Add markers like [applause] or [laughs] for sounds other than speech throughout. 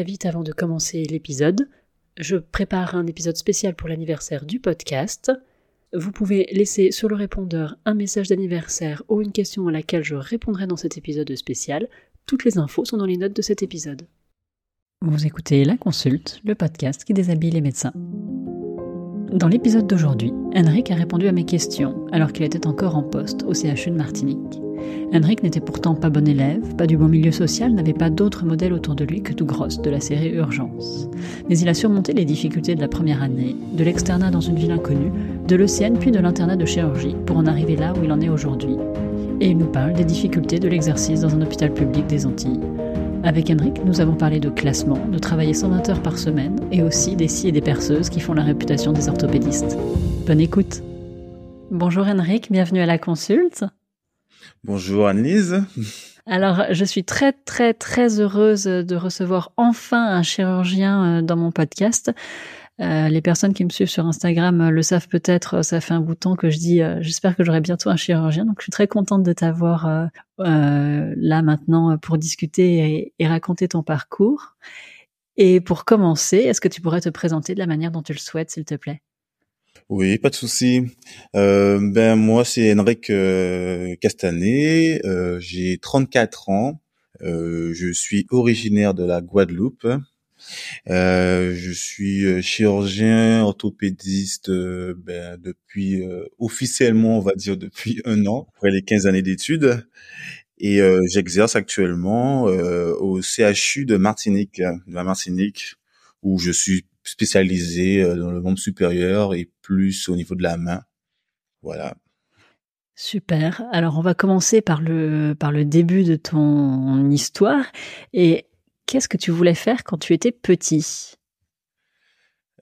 très vite avant de commencer l'épisode. Je prépare un épisode spécial pour l'anniversaire du podcast. Vous pouvez laisser sur le répondeur un message d'anniversaire ou une question à laquelle je répondrai dans cet épisode spécial. Toutes les infos sont dans les notes de cet épisode. Vous écoutez La Consulte, le podcast qui déshabille les médecins. Dans l'épisode d'aujourd'hui, Henrik a répondu à mes questions alors qu'il était encore en poste au CHU de Martinique. Henrik n'était pourtant pas bon élève, pas du bon milieu social, n'avait pas d'autre modèle autour de lui que tout grosse de la série Urgence. Mais il a surmonté les difficultés de la première année, de l'externat dans une ville inconnue, de l'Océane puis de l'internat de chirurgie pour en arriver là où il en est aujourd'hui. Et il nous parle des difficultés de l'exercice dans un hôpital public des Antilles. Avec Henrik, nous avons parlé de classement, de travailler 120 heures par semaine et aussi des scies et des perceuses qui font la réputation des orthopédistes. Bonne écoute. Bonjour Henrik, bienvenue à la consulte. Bonjour Annelise. Alors, je suis très, très, très heureuse de recevoir enfin un chirurgien euh, dans mon podcast. Euh, les personnes qui me suivent sur Instagram euh, le savent peut-être, ça fait un bout de temps que je dis j'espère que j'aurai bientôt un chirurgien. Donc je suis très contente de t'avoir là maintenant pour discuter et, raconter ton parcours. Et pour commencer, est-ce que tu pourrais te présenter de la manière dont tu le souhaites, s'il te plaît? Oui, pas de souci. Euh, ben moi c'est Henrik euh, Castanet, euh, j'ai 34 ans, euh, je suis originaire de la Guadeloupe. Je suis chirurgien orthopédiste ben, depuis officiellement on va dire depuis [laughs] un an après les 15 années d'études et j'exerce actuellement au CHU de Martinique, de la Martinique où je suis spécialisé euh, dans le monde supérieur et plus au niveau de la main. Voilà. Super. Alors on va commencer par le par le début de ton histoire et qu'est-ce que tu voulais faire quand tu étais petit?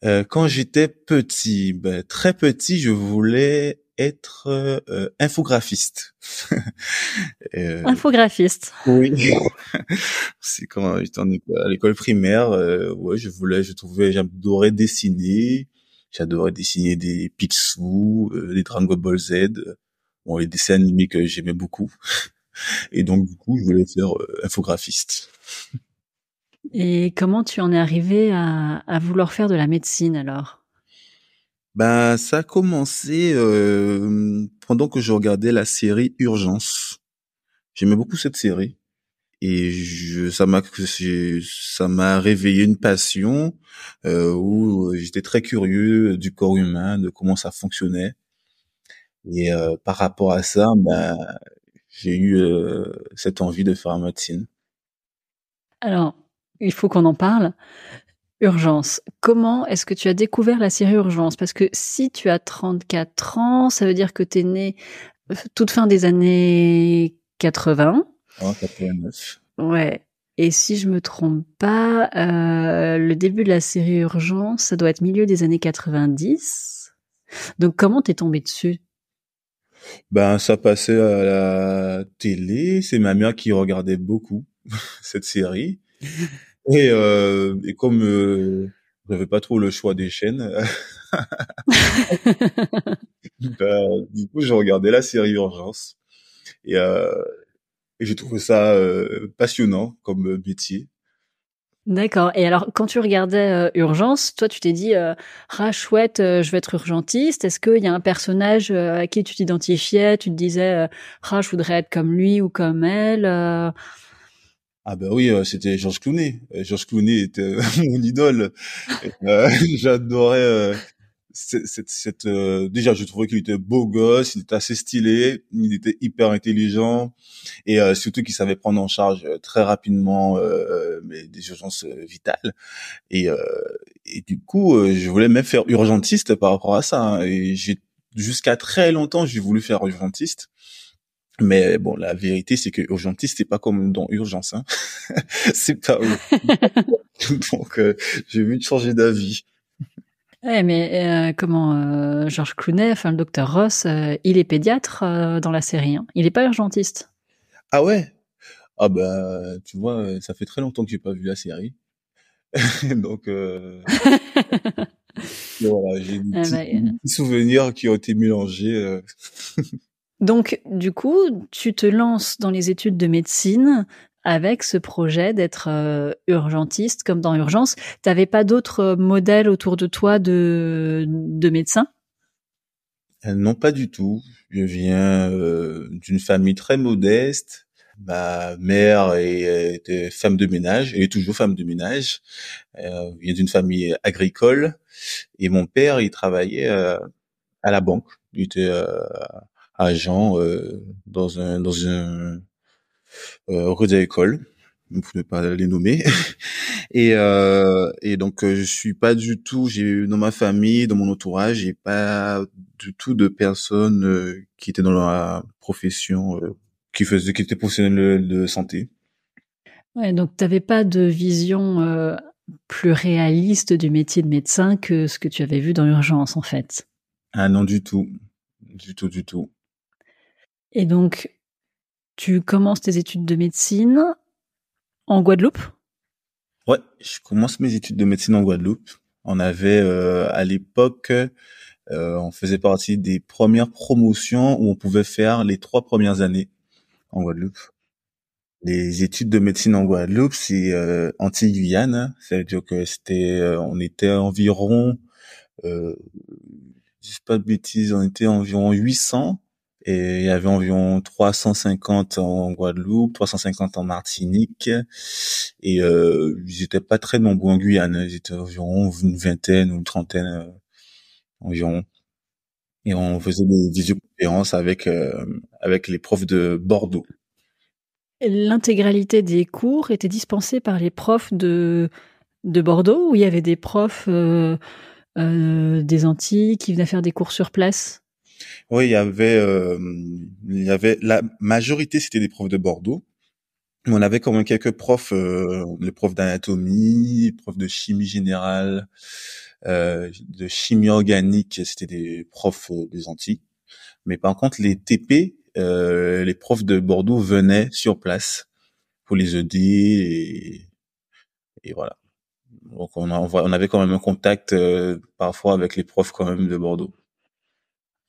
Euh, Quand j'étais petit, ben, très petit, je voulais être euh, infographiste. [laughs] euh, infographiste. Oui. [laughs] c'est quand j'étais à l'école primaire. Euh, ouais, je voulais, je trouvais, j'adorais dessiner. J'adorais dessiner des Picsou, euh, des Dragon Ball Z, bon les dessins animés que j'aimais beaucoup. [laughs] Et donc du coup, je voulais faire infographiste. Et comment tu en es arrivé à, à vouloir faire de la médecine alors? Ben, ça a commencé euh, pendant que je regardais la série Urgence. J'aimais beaucoup cette série et je, ça m'a ça m'a réveillé une passion euh, où j'étais très curieux du corps humain, de comment ça fonctionnait. Et euh, par rapport à ça, ben, j'ai eu euh, cette envie de faire la médecine. Alors, il faut qu'on en parle. Urgence. Comment est-ce que tu as découvert la série Urgence? Parce que si tu as 34 ans, ça veut dire que tu es né euh, toute fin des années 80. Oh, 89. Ouais. Et si je me trompe pas, euh, le début de la série Urgence, ça doit être milieu des années 90. Donc comment t'es tombé dessus? Ben ça passait à la télé. C'est ma mère qui regardait beaucoup [laughs] cette série. [laughs] Et, euh, et comme euh, j'avais pas trop le choix des chaînes, [laughs] bah, du coup, j'ai regardé la série Urgence. Et, euh, et j'ai trouvé ça euh, passionnant comme métier. D'accord. Et alors, quand tu regardais euh, Urgence, toi, tu t'es dit, euh, ah chouette, euh, je vais être urgentiste. Est-ce qu'il y a un personnage à qui tu t'identifiais Tu te disais, ah je voudrais être comme lui ou comme elle ah ben oui, euh, c'était Georges Clooney. Euh, Georges Clooney était euh, [laughs] mon idole. [laughs] J'adorais cette, cette, déjà je trouvais qu'il était beau gosse, il était assez stylé, il était hyper intelligent et surtout qu'il savait prendre en charge très rapidement des urgences vitales et, et du coup je voulais même faire urgentiste par rapport à ça hein. et jusqu'à très longtemps j'ai voulu faire urgentiste mais bon, la vérité, c'est que urgentiste, c'est pas comme dans urgence. Hein. [laughs] c'est pas [laughs] Donc, euh, j'ai vu changer d'avis. Ouais, mais euh, comment euh, Georges Clooney, enfin le docteur Ross, il est pédiatre dans la série. Hein. Il est pas urgentiste. Ah ouais? Ah bah, tu vois, ça fait très longtemps que j'ai pas vu la série. [laughs] Donc voilà, j'ai des, ah bah, petits souvenirs qui ont été mélangés. Donc, du coup, tu te lances dans les études de médecine avec ce projet d'être euh, urgentiste comme dans Urgence. T'avais pas d'autres modèles autour de toi de, de médecins euh, Non, pas du tout. Je viens euh, d'une famille très modeste. Ma mère était femme de ménage, elle est toujours femme de ménage. Euh, vient d'une famille agricole et mon père, il travaillait à la banque. Il était agent dans un dans un euh, écoles, vous pouvez pas les nommer. [laughs] et euh, et donc euh, je suis pas du tout, j'ai dans ma famille, dans mon entourage, j'ai pas du tout de personnes euh, qui étaient dans la profession, euh, qui faisaient, qui étaient professionnels de santé. Ouais, donc tu n'avais pas de vision plus réaliste du métier de médecin que ce que tu avais vu dans l'urgence en fait. Ah non du tout, du tout, du tout. Et donc tu commences tes études de médecine en Guadeloupe? Ouais, je commence mes études de médecine en Guadeloupe. On avait euh, à l'époque, euh, on faisait partie des premières promotions où on pouvait faire les trois premières années en Guadeloupe. Les études de médecine en Guadeloupe, c'est euh, anti-Guyane, c'est-à-dire que c'était, euh, on était environ, euh, je dis pas de bêtises, on était environ 800 et il y avait environ 350 en Guadeloupe, 350 en Martinique, et euh, ils étaient pas très nombreux en Guyane, ils étaient environ une vingtaine ou une trentaine euh, environ. Et on faisait des visioconférences avec euh, avec les profs de Bordeaux. L'intégralité des cours était dispensée par les profs de de Bordeaux, ou il y avait des profs euh, euh, des Antilles qui venaient faire des cours sur place? Oui, il y avait, euh, il y avait la majorité c'était des profs de Bordeaux, on avait quand même quelques profs, euh, les profs d'anatomie, profs de chimie générale, euh, de chimie organique, c'était des profs euh, des Antilles. Mais par contre, les TP, euh, les profs de Bordeaux venaient sur place pour les aider et, et voilà. Donc on, on avait quand même un contact euh, parfois avec les profs quand même de Bordeaux.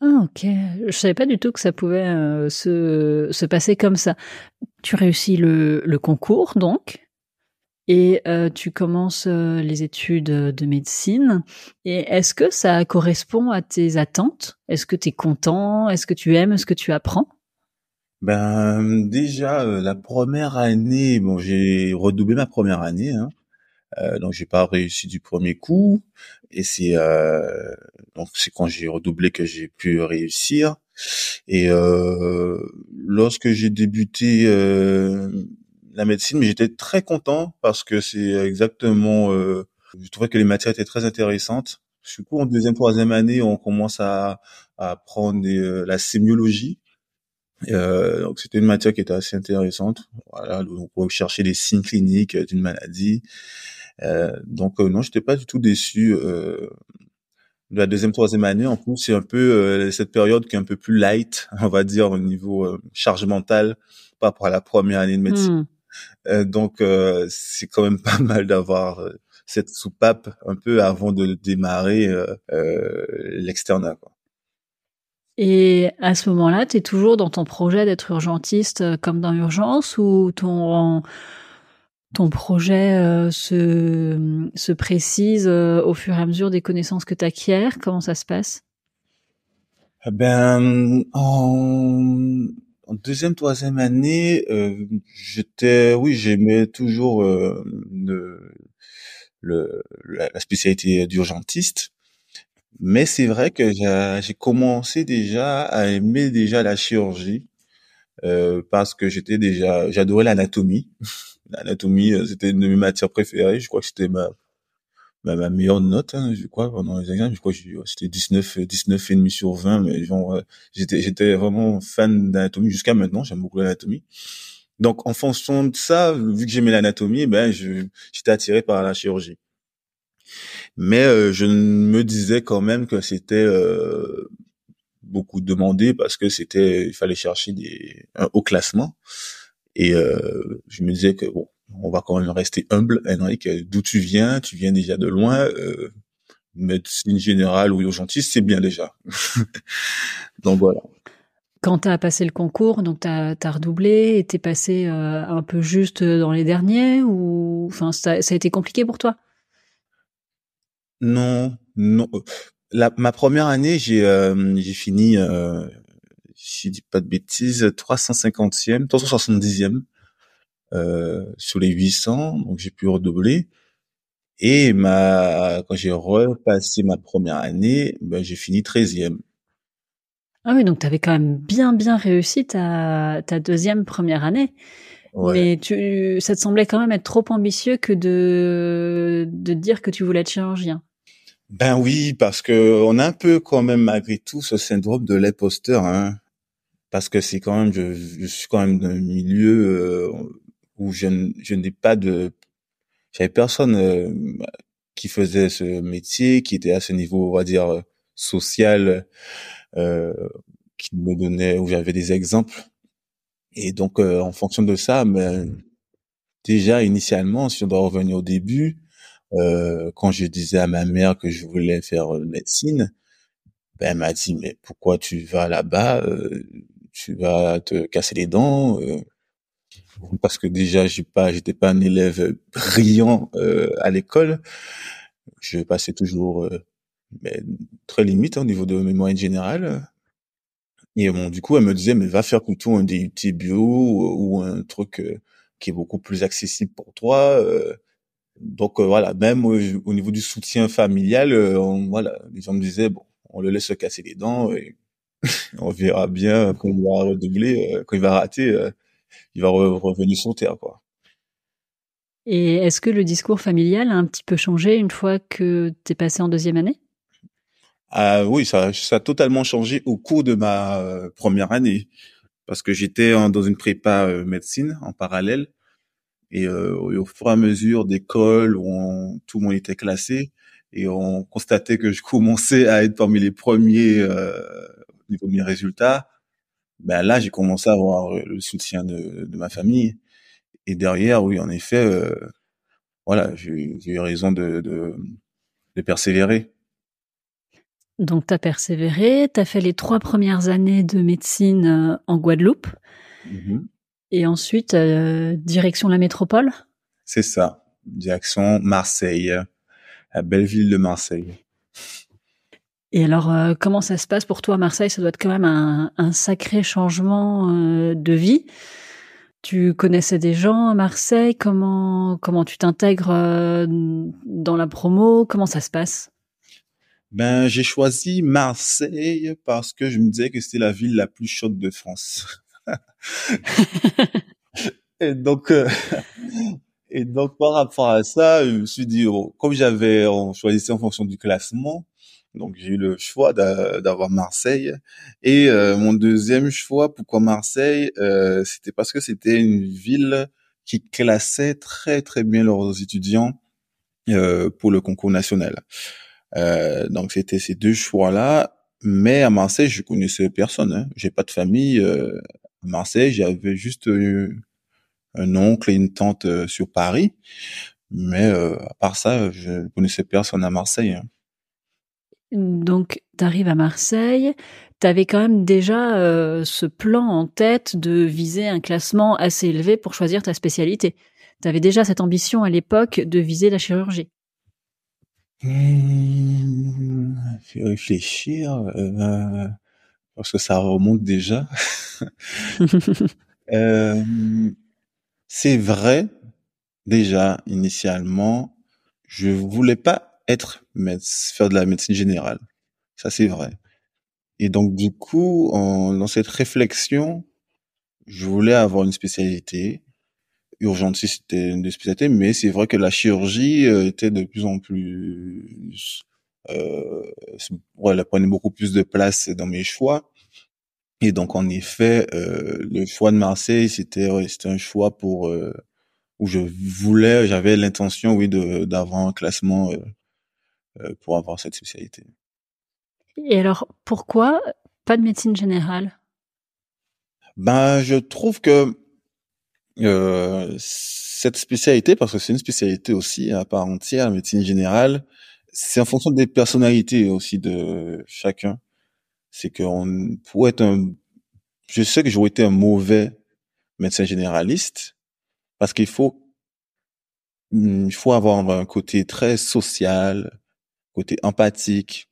Ah OK. Je savais pas du tout que ça pouvait, heu, se se passer comme ça. Tu réussis le le concours donc et heu, tu commences, heu, les études, de médecine et est-ce que ça correspond à tes attentes? Est-ce que tu es content? Est-ce que tu aimes? Ce que tu apprends? Ben, déjà, heu, la première année, bon, j'ai redoublé ma première année, hein. Euh, donc j'ai pas réussi du premier coup et c'est euh, c'est quand j'ai redoublé que j'ai pu réussir et euh, lorsque j'ai débuté euh, la médecine j'étais très content parce que c'est exactement euh, je trouvais que les matières étaient très intéressantes du coup en deuxième troisième année on commence à, à apprendre euh, la sémiologie euh, donc c'était une matière qui était assez intéressante. Voilà, donc on chercher les signes cliniques d'une maladie. Euh, donc euh, non, j'étais pas du tout déçu euh, de la deuxième, troisième année. En plus, c'est un peu euh, cette période qui est un peu plus light, [laughs] on va dire, au niveau euh, charge mentale par rapport à la première année de médecine. Mmh. donc c'est quand même [laughs] pas mal d'avoir cette soupape un peu avant de démarrer l'externat. Et à ce moment-là, tu es toujours dans ton projet d'être urgentiste comme dans Urgence ou ton ton projet euh, se, se précise euh, au fur et à mesure des connaissances que tu acquiers Comment ça se passe? Eh Ben, en, deuxième, troisième année, euh, j'étais, oui, j'aimais toujours euh, le, le, la spécialité d'urgentiste. Mais c'est vrai que j'ai commencé déjà à aimer déjà la chirurgie euh, parce que j'étais déjà, j'adorais l'anatomie. [laughs] L'anatomie, euh, c'était une de mes matières préférées. Je crois que c'était ma, ma, meilleure note, hein, je crois, pendant les examens. Je crois que c'était 19, 19 et demi sur 20, mais genre, j'étais, j'étais vraiment fan d'anatomie jusqu'à maintenant. J'aime beaucoup l'anatomie. Donc, en fonction de ça, vu que j'aimais l'anatomie, ben, je, j'étais attiré par la chirurgie. Mais euh, je me disais quand même que c'était euh, beaucoup demandé parce que c'était, il fallait chercher des, un haut classement. Et euh, je me disais que bon, on va quand même rester humble, Henrik. D'où tu viens? Tu viens déjà de loin. Euh, médecine générale ou urgentiste, c'est bien déjà. [laughs] Donc voilà. Quand tu as passé le concours, donc tu as, redoublé et t'es passé euh, un peu juste dans les derniers ou enfin ça, a été compliqué pour toi? Non, non. La, ma première année, j'ai euh, j'ai fini, euh, je dis pas de bêtises, 350e, 370e euh, sur les 800, donc j'ai pu redoubler. Et ma quand j'ai repassé ma première année, ben j'ai fini 13e. Ah oui, donc tu avais quand même bien bien réussi ta, ta deuxième première année. Mais tu, ça te semblait quand même être trop ambitieux que de, de dire que tu voulais être chirurgien. Ben oui, parce que on a un peu quand même malgré tout ce syndrome de l'imposteur, hein. Parce que c'est quand même, je, je, suis quand même d'un milieu euh, où je, je n'ai pas de, j'avais personne euh, qui faisait ce métier, qui était à ce niveau, on va dire social euh, qui me donnait, où j'avais des exemples. Et donc, euh, en fonction de ça, mais déjà initialement, si on doit revenir au début, euh, quand je disais à ma mère que je voulais faire euh, médecine, ben, elle m'a dit mais pourquoi tu vas là-bas Tu vas te casser les dents parce que déjà j'ai pas j'étais pas un élève brillant à l'école je passais toujours mais très limite hein, au niveau de mes moyennes générales. Et bon, du coup, elle me disait, mais va faire plutôt un DUT bio ou, un truc euh, qui est beaucoup plus accessible pour toi. Euh. donc euh, voilà, même au, niveau du soutien familial, voilà, les gens me disaient, bon, on le laisse se casser les dents et on verra bien quand il va redoubler, quand il va rater, il va revenir sur terre, quoi. Et est-ce que le discours familial a un petit peu changé une fois que tu es passé en deuxième année? Ah oui, ça, ça a totalement changé au cours de ma euh, première année parce que j'étais dans une prépa euh, médecine en parallèle et, euh, au fur et à mesure d'école où tout le monde était classé et on constatait que je commençais à être parmi les premiers au niveau de mes résultats. Ben là, j'ai commencé à avoir le soutien de, de, ma famille et derrière, oui, en effet, voilà, j'ai eu raison de, de, de persévérer. Donc, tu as persévéré, tu as fait les trois premières années de médecine euh, en Guadeloupe. Mm-hmm. Et ensuite, euh, direction la métropole C'est ça, direction Marseille, la belle ville de Marseille. Et alors, euh, comment ça se passe pour toi, Marseille? Ça doit être quand même un, un sacré changement de vie. Tu connaissais des gens à Marseille? Comment comment tu t'intègres dans la promo? Comment ça se passe? Ben, j'ai choisi Marseille parce que je me disais que c'était la ville la plus chaude de France. [laughs] [laughs] et donc, euh, et donc par rapport à ça, je me suis dit, oh, comme j'avais, on choisissait en fonction du classement, donc j'ai eu le choix d'avoir Marseille. Et euh, mon deuxième choix, pourquoi Marseille, euh, c'était parce que c'était une ville qui classait très très bien leurs étudiants pour le concours national. Euh, donc c'était ces deux choix-là. Mais à Marseille, je connaissais personne. Hein. J'ai pas de famille. Euh, à Marseille, j'avais juste euh, un oncle et une tante euh, sur Paris. Mais à part ça, je ne connaissais personne à Marseille. Hein. Donc, tu arrives à Marseille, tu avais quand même déjà ce plan en tête de viser un classement assez élevé pour choisir ta spécialité. Tu avais déjà cette ambition à l'époque de viser la chirurgie. Mmh, fait réfléchir, euh, parce que ça remonte déjà. [laughs] Euh, c'est vrai, déjà, initialement, je voulais pas être faire de la médecine générale. Ça, c'est vrai. Et donc, du coup, en, dans cette réflexion, je voulais avoir une spécialité urgentiste c'était une des spécialités, mais c'est vrai que la chirurgie euh, était de plus en plus, euh, ouais, elle prenait beaucoup plus de place dans mes choix. Et donc en effet, euh, le choix de Marseille, c'était c'était un choix pour euh, où je voulais, j'avais l'intention, oui, d'avoir un classement euh, pour avoir cette spécialité. Et alors pourquoi pas de médecine générale? Ben, je trouve que euh, cette spécialité, parce que c'est une spécialité aussi à part entière, la médecine générale, c'est en fonction des personnalités aussi de chacun. C'est qu'on pour être un je sais que j'aurais été un mauvais médecin généraliste parce qu'il faut hmm, il faut avoir un côté très social, côté empathique,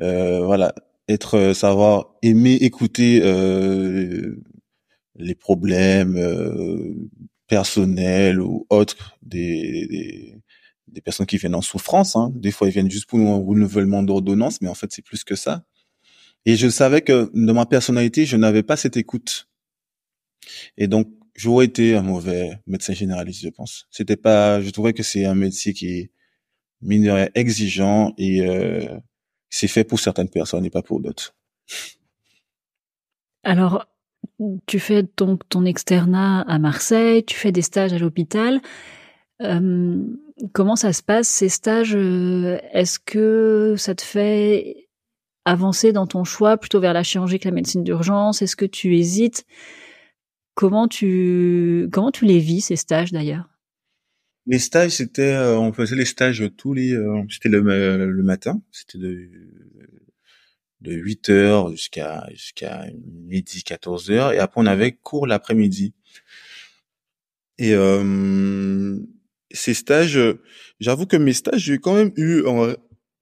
euh, voilà, être savoir aimer écouter euh, les problèmes euh, personnels ou autres des, des, des, personnes qui viennent en souffrance. Hein. Des fois, ils viennent juste pour un renouvellement d'ordonnance, mais en fait, c'est plus que ça. Et je savais que dans ma personnalité, je n'avais pas cette écoute. Et donc, j'aurais été un mauvais médecin généraliste, je pense. C'était pas, je trouvais que c'est un métier qui est mine exigeant et euh, c'est fait pour certaines personnes et pas pour d'autres. Alors, tu fais donc ton externat à Marseille, tu fais des stages à l'hôpital. Euh, comment ça se passe ces stages? Est-ce que ça te fait avancer dans ton choix plutôt vers la chirurgie que la médecine d'urgence? Est-ce que tu hésites? Comment tu comment tu les vis ces stages d'ailleurs? Les stages, c'était euh, on faisait les stages tous les c'était le, le matin, c'était de de 8 heures jusqu'à jusqu'à midi 14 heures et après on avait cours l'après-midi. Et euh, ces stages, j'avoue que mes stages, j'ai quand même eu en,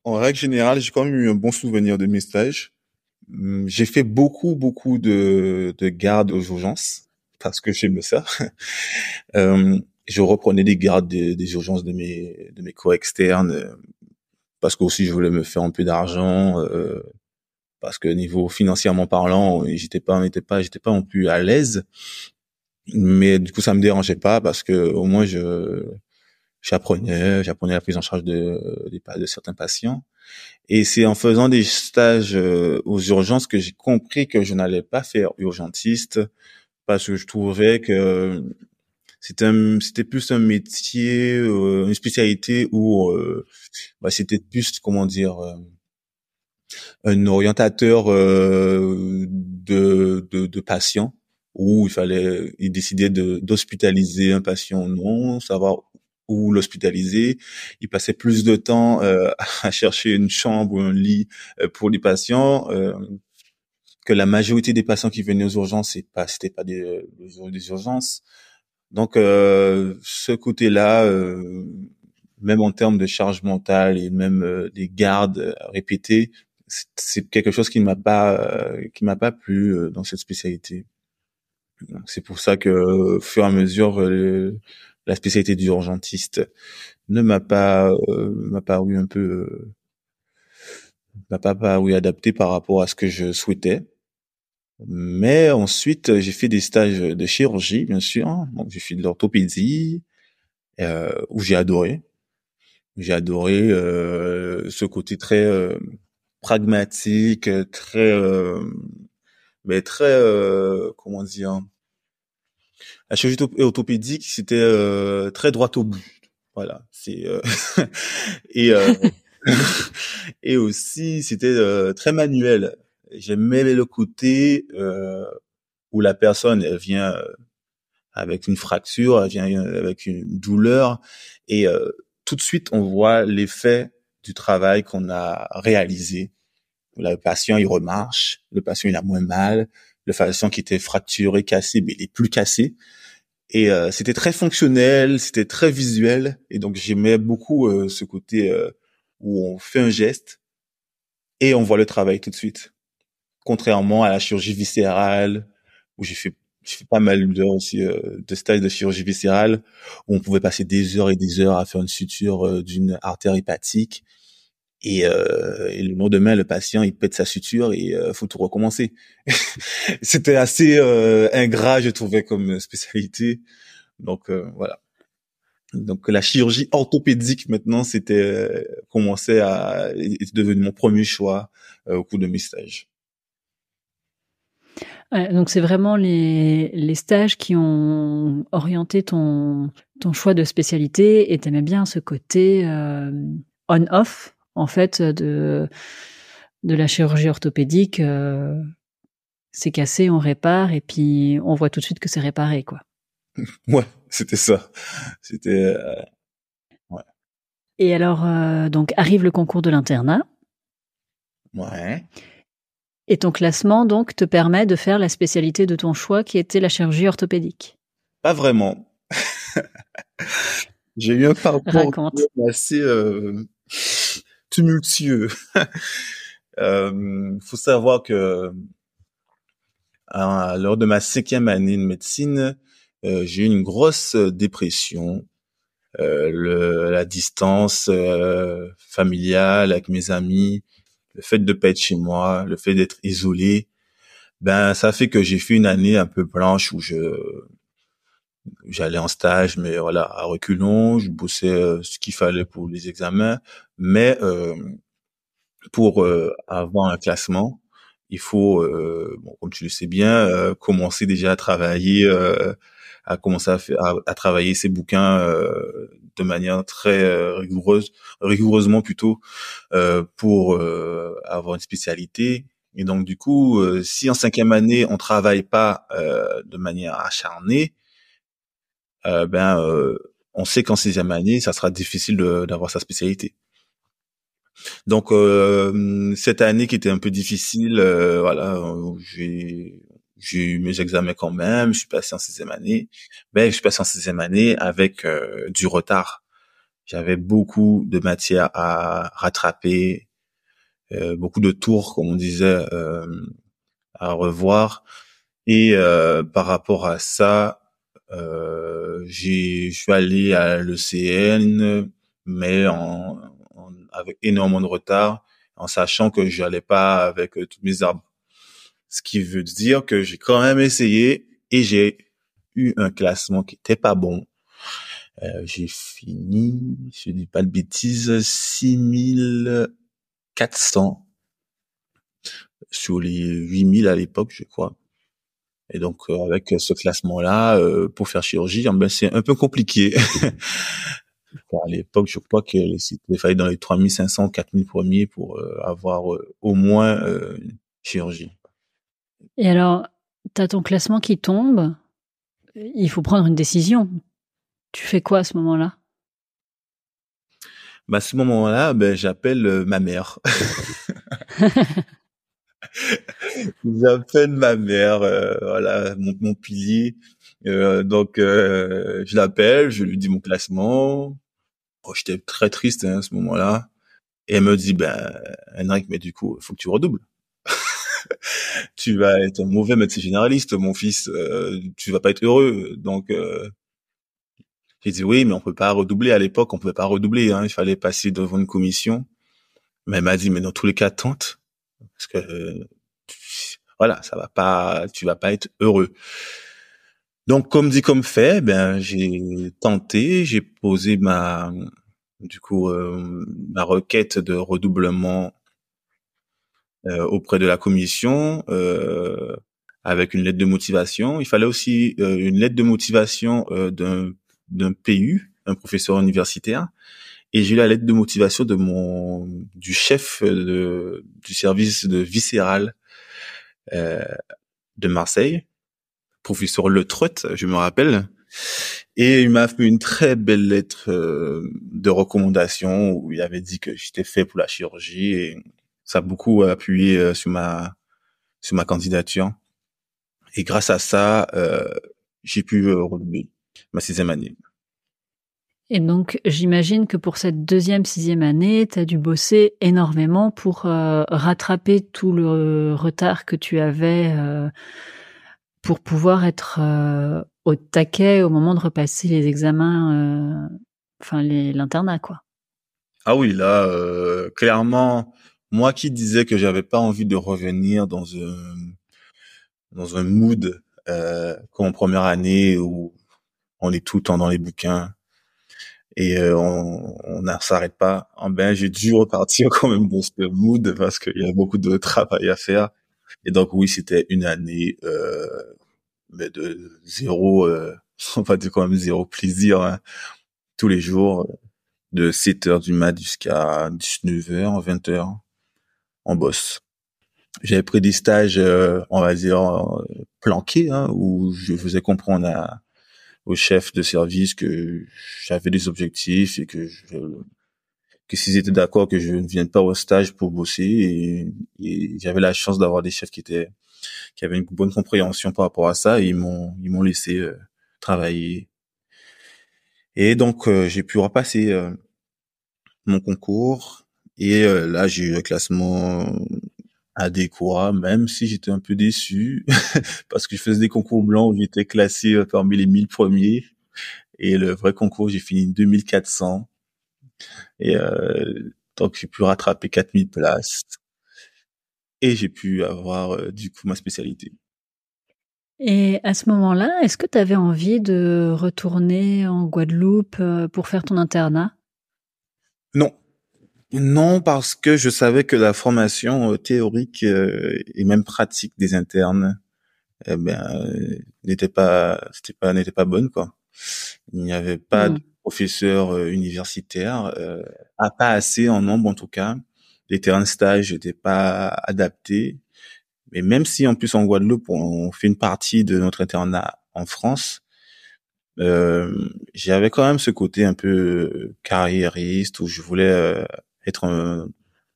en règle générale, j'ai quand même eu un bon souvenir de mes stages. Hum, j'ai fait beaucoup beaucoup de de gardes aux urgences parce que j'aime ça. [laughs] euh, je reprenais des gardes des, urgences de mes de mes co-externes parce que aussi je voulais me faire un peu d'argent euh, parce que niveau financièrement parlant, j'étais pas, n'était pas, j'étais pas non plus à l'aise. Mais du coup, ça me dérangeait pas parce que au moins je j'apprenais, j'apprenais la prise en charge de, de, de certains patients. Et c'est en faisant des stages euh, aux urgences que j'ai compris que je n'allais pas faire urgentiste parce que je trouvais que c'était c'était plus un métier, euh, une spécialité où euh, bah, c'était plus comment dire un orientateur euh, de, de, de patients où il fallait, il décidait d'hospitaliser un patient ou non, savoir où l'hospitaliser. Il passait plus de temps euh, [laughs] à chercher une chambre ou un lit euh, pour les patients que la majorité des patients qui venaient aux urgences, c'est pas, c'était pas des, des urgences. Donc ce côté-là, même en termes de charge mentale et même des gardes répétées, c'est quelque chose qui ne m'a pas euh, qui m'a pas plu euh, dans cette spécialité. C'est pour ça que au fur et à mesure euh, la spécialité d'urgentiste ne m'a pas m'a paru un peu m'a pas paru adapté par rapport à ce que je souhaitais. Mais ensuite, j'ai fait des stages de chirurgie, bien sûr. Donc, j'ai fait de l'orthopédie, euh, où j'ai adoré. J'ai adoré euh, ce côté très pragmatique, euh, très, euh, mais très, euh, comment dire, la chirurgie orthopédique, c'était euh, très droit au but. Voilà, c'est [laughs] et [laughs] et aussi c'était très manuel. J'aimais le côté où la personne elle vient avec une fracture, elle vient avec une douleur et tout de suite on voit l'effet du travail qu'on a réalisé. Le patient, il remarche, le patient, il a moins mal, le patient qui était fracturé, cassé, mais il est plus cassé. Et euh, c'était très fonctionnel, c'était très visuel, et donc j'aimais beaucoup euh, ce côté euh, où on fait un geste et on voit le travail tout de suite. Contrairement à la chirurgie viscérale, où j'ai fait fait pas mal d'heures aussi de stages de chirurgie viscérale où on pouvait passer des heures et des heures à faire une suture d'une artère hépatique et, euh, et, le lendemain, le patient, il pète sa suture et euh, faut tout recommencer. [laughs] C'était assez euh, ingrat, je trouvais, comme spécialité. Donc euh, voilà. Donc la chirurgie orthopédique maintenant, c'était euh, commençait à est devenu mon premier choix euh, au cours de mes stages. Ouais, donc c'est vraiment les, les stages qui ont orienté ton, ton choix de spécialité et t'aimais bien ce côté on-off en fait de de la chirurgie orthopédique. Euh, c'est cassé, on répare et puis on voit tout de suite que c'est réparé, quoi. [laughs] ouais, c'était ça. C'était. Euh, ouais. Et alors, euh, donc arrive le concours de l'internat. Ouais. Et ton classement, donc, te permet de faire la spécialité de ton choix qui était la chirurgie orthopédique Pas vraiment. [laughs] J'ai eu un parcours assez euh, tumultueux. [laughs] euh, faut savoir que lors de ma cinquième année de médecine, euh, j'ai eu une grosse dépression. Euh, le, la distance euh, familiale avec mes amis, le fait de pas être chez moi, le fait d'être isolé, ben ça fait que j'ai fait une année un peu blanche où je j'allais en stage, mais voilà à reculons, je bossais euh, ce qu'il fallait pour les examens, mais euh, pour euh, avoir un classement, il faut, bon, comme tu le sais bien, commencer déjà à travailler, à commencer à, faire, à, travailler ses bouquins de manière très rigoureuse, rigoureusement plutôt, pour avoir une spécialité. Et donc du coup, si en cinquième année on travaille pas de manière acharnée, euh, ben euh, on sait qu'en sixième année, ça sera difficile d'avoir sa spécialité. Donc euh, cette année qui était un peu difficile, voilà, j'ai j'ai eu mes examens quand même, je suis passé en sixième année. Ben je suis passé en sixième année avec du retard. J'avais beaucoup de matière à rattraper, beaucoup de tours, comme on disait, à revoir. Et par rapport à ça, euh, j'ai, je suis allé à l'ECN, mais en, avec énormément de retard, en sachant que j'allais pas avec euh, toutes mes armes. Ce qui veut dire que j'ai quand même essayé et j'ai eu un classement qui était pas bon. Euh, j'ai fini, je dis pas de bêtises, 6400 sur les 8000 à l'époque, je crois. Et donc euh, avec ce classement-là, euh, pour faire chirurgie, ben, c'est un peu compliqué. [laughs] à l'époque, je crois qu'il fallait dans les 3500, 4000 premiers pour euh, avoir au moins une chirurgie. Et alors, tu as ton classement qui tombe, il faut prendre une décision. Tu fais quoi à ce moment-là? Bah, à ce moment-là, ben, j'appelle ma mère. [laughs] [laughs] J'appelle ma mère, euh, voilà, mon, mon pilier. Euh, donc, euh, je l'appelle, je lui dis mon classement. Oh, J'étais très triste hein, à ce moment-là. Et elle me dit, ben, Henrik, mais du coup, il faut que tu redoubles. [laughs] tu vas être un mauvais médecin généraliste, mon fils. Euh, tu vas pas être heureux. Donc, euh, j'ai dit oui, mais on peut pas redoubler. À l'époque, on pouvait pas redoubler. Hein. Il fallait passer devant une commission. Mais elle m'a dit, mais dans tous les cas, tente parce que voilà, ça va pas, tu vas pas être heureux. Donc, comme dit comme fait, ben j'ai tenté, j'ai posé ma, du coup, euh, ma requête de redoublement euh, auprès de la commission euh, avec une lettre de motivation. Il fallait aussi une lettre de motivation d'un d'un PU, un professeur universitaire, et j'ai eu la lettre de motivation de mon du chef de, du service de viscéral euh, de Marseille, professeur Le Treut, je me rappelle. Et il m'a fait une très belle lettre euh, de recommandation où il avait dit que j'étais fait pour la chirurgie et ça a beaucoup appuyé euh, sur ma sur ma candidature. Et grâce à ça, euh, j'ai pu relever ma sixième année. Et donc, j'imagine que pour cette deuxième, sixième année, tu as dû bosser énormément pour euh, rattraper tout le retard que tu avais euh, pour pouvoir être euh, au taquet au moment de repasser les examens, enfin l'internat, quoi. Ah oui, là, clairement, moi qui disais que j'avais pas envie de revenir dans un dans un mood comme en première année où on est tout le temps dans les bouquins et euh, on, on ne s'arrête pas. En ben, j'ai dû repartir [laughs] quand même dans ce mood parce qu'il y a beaucoup de travail à faire. Et donc oui, c'était une année euh, mais de zéro, euh, [laughs] on va dire quand même zéro plaisir hein. tous les jours, de 7 heures du mat jusqu'à 19 heures, 20 heures, en bosse. J'avais pris des stages, euh, on va dire planqués, hein, où je faisais comprendre à au chef de service que j'avais des objectifs et que je, que s'ils étaient d'accord que je ne vienne pas au stage pour bosser et, et j'avais la chance d'avoir des chefs qui étaient qui avaient une bonne compréhension par rapport à ça et ils m'ont ils m'ont laissé euh, travailler et donc euh, j'ai pu repasser euh, mon concours et là j'ai eu le classement adéquat même si j'étais un peu déçu [laughs] parce que je faisais des concours blancs où j'étais classé parmi les 1000 premiers et le vrai concours j'ai fini 2400 et euh, donc j'ai pu rattraper 4000 places et j'ai pu avoir euh, du coup ma spécialité. Et à ce moment-là, est-ce que tu avais envie de retourner en Guadeloupe euh, pour faire ton internat? Non. Non, parce que je savais que la formation théorique et même pratique des internes eh ben, n'était pas, c'était pas, n'était pas bonne, quoi. Il n'y avait pas mmh. de professeurs euh, universitaires, euh, pas assez en nombre en tout cas. Les terrains de stage n'étaient pas adaptés. Mais même si en plus en Guadeloupe on fait une partie de notre internat en France, euh, j'avais quand même ce côté un peu carriériste où je voulais euh, être un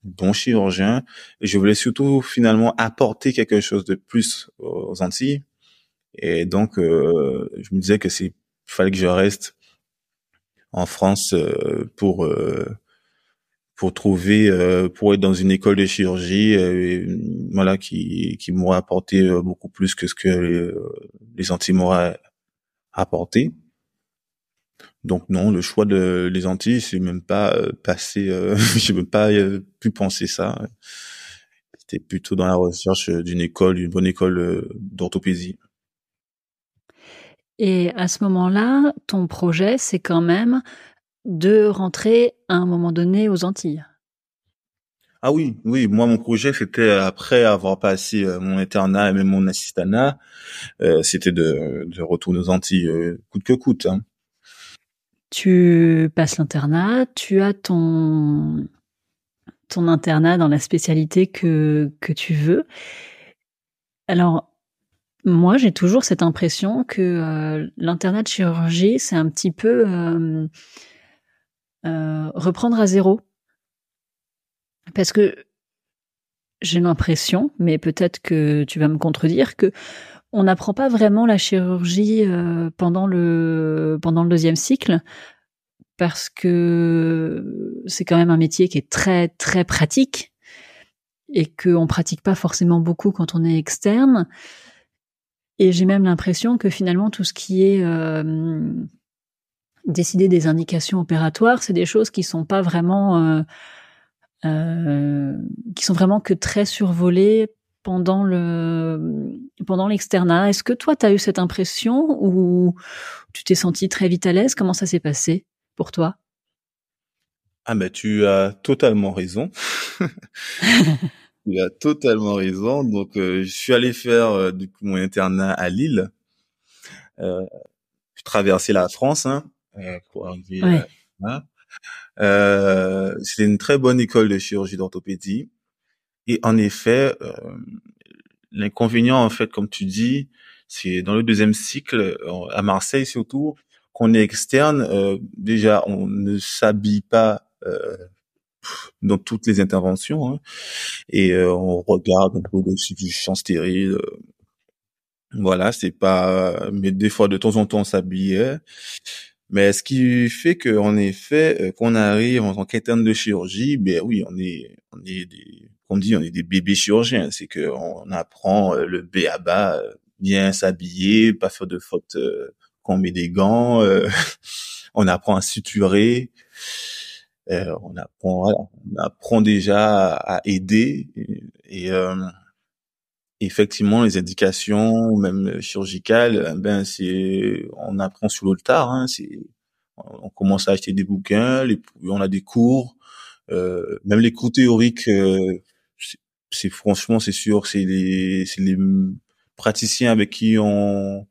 bon chirurgien je voulais surtout finalement apporter quelque chose de plus aux Antilles. Et donc euh, je me disais que c'est fallait que je reste en France euh, pour euh, pour trouver euh, pour être dans une école de chirurgie voilà qui qui m'aurait apporté beaucoup plus que ce que les Antilles m'auraient apporté donc non le choix de les Antilles c'est même pas passé euh, [laughs] j'ai même pas pu penser ça c'était plutôt dans la recherche d'une école d'une bonne école d'orthopédie et à ce moment-là, ton projet, c'est quand même de rentrer à un moment donné aux Antilles. Ah oui, oui. Moi, mon projet, c'était après avoir passé euh, mon internat et même mon assistanat, euh, c'était de, de, retourner aux Antilles euh, coûte que coûte. Hein. Tu passes l'internat, tu as ton ton internat dans la spécialité que que tu veux. Alors, moi, j'ai toujours cette impression que euh, l'internat de chirurgie, c'est un petit peu euh, euh, reprendre à zéro. Parce que j'ai l'impression, mais peut-être que tu vas me contredire, que on n'apprend pas vraiment la chirurgie pendant le pendant le deuxième cycle, parce que c'est quand même un métier qui est très très pratique et qu'on pratique pas forcément beaucoup quand on est externe. Et j'ai même l'impression que finalement tout ce qui est euh, décider des indications opératoires, c'est des choses qui sont pas vraiment, euh, euh, qui sont vraiment que très survolées pendant le pendant l'externat. Est-ce que toi tu as eu cette impression ou tu t'es senti très vite à l'aise? Comment ça s'est passé pour toi? Ah ben tu as totalement raison. [laughs] Il a totalement raison. Donc, euh, je suis allé faire euh, du coup mon internat à Lille. Euh, je traversais la France hein, euh, pour arriver là. C'était une très bonne école de chirurgie d'orthopédie. Et en effet, l'inconvénient, en fait, comme tu dis, c'est dans le deuxième cycle, à Marseille surtout, qu'on est externe. déjà, on ne s'habille pas dans toutes les interventions. Hein. Et euh, on regarde un peu dessus du champ stérile. Euh. voilà, c'est pas. Mais des fois, de temps en temps, on s'habillait. Mais ce qui fait qu'en effet, euh, qu'on arrive en tant qu'interne de chirurgie, ben oui, on est, on est des, on dit, on est des bébés chirurgiens. C'est que on apprend le B à bas, bien s'habiller, pas faire de fautes, qu'on met des gants, [laughs] on apprend à suturer. Euh, on apprend, on apprend déjà à, aider et, euh, effectivement les indications même chirurgicales, ben c'est on apprend sur le tard. Hein, c'est on commence à acheter des bouquins, les, on a des cours, euh, même les cours théoriques. Euh, c'est franchement c'est sûr, c'est les c'est les praticiens avec qui on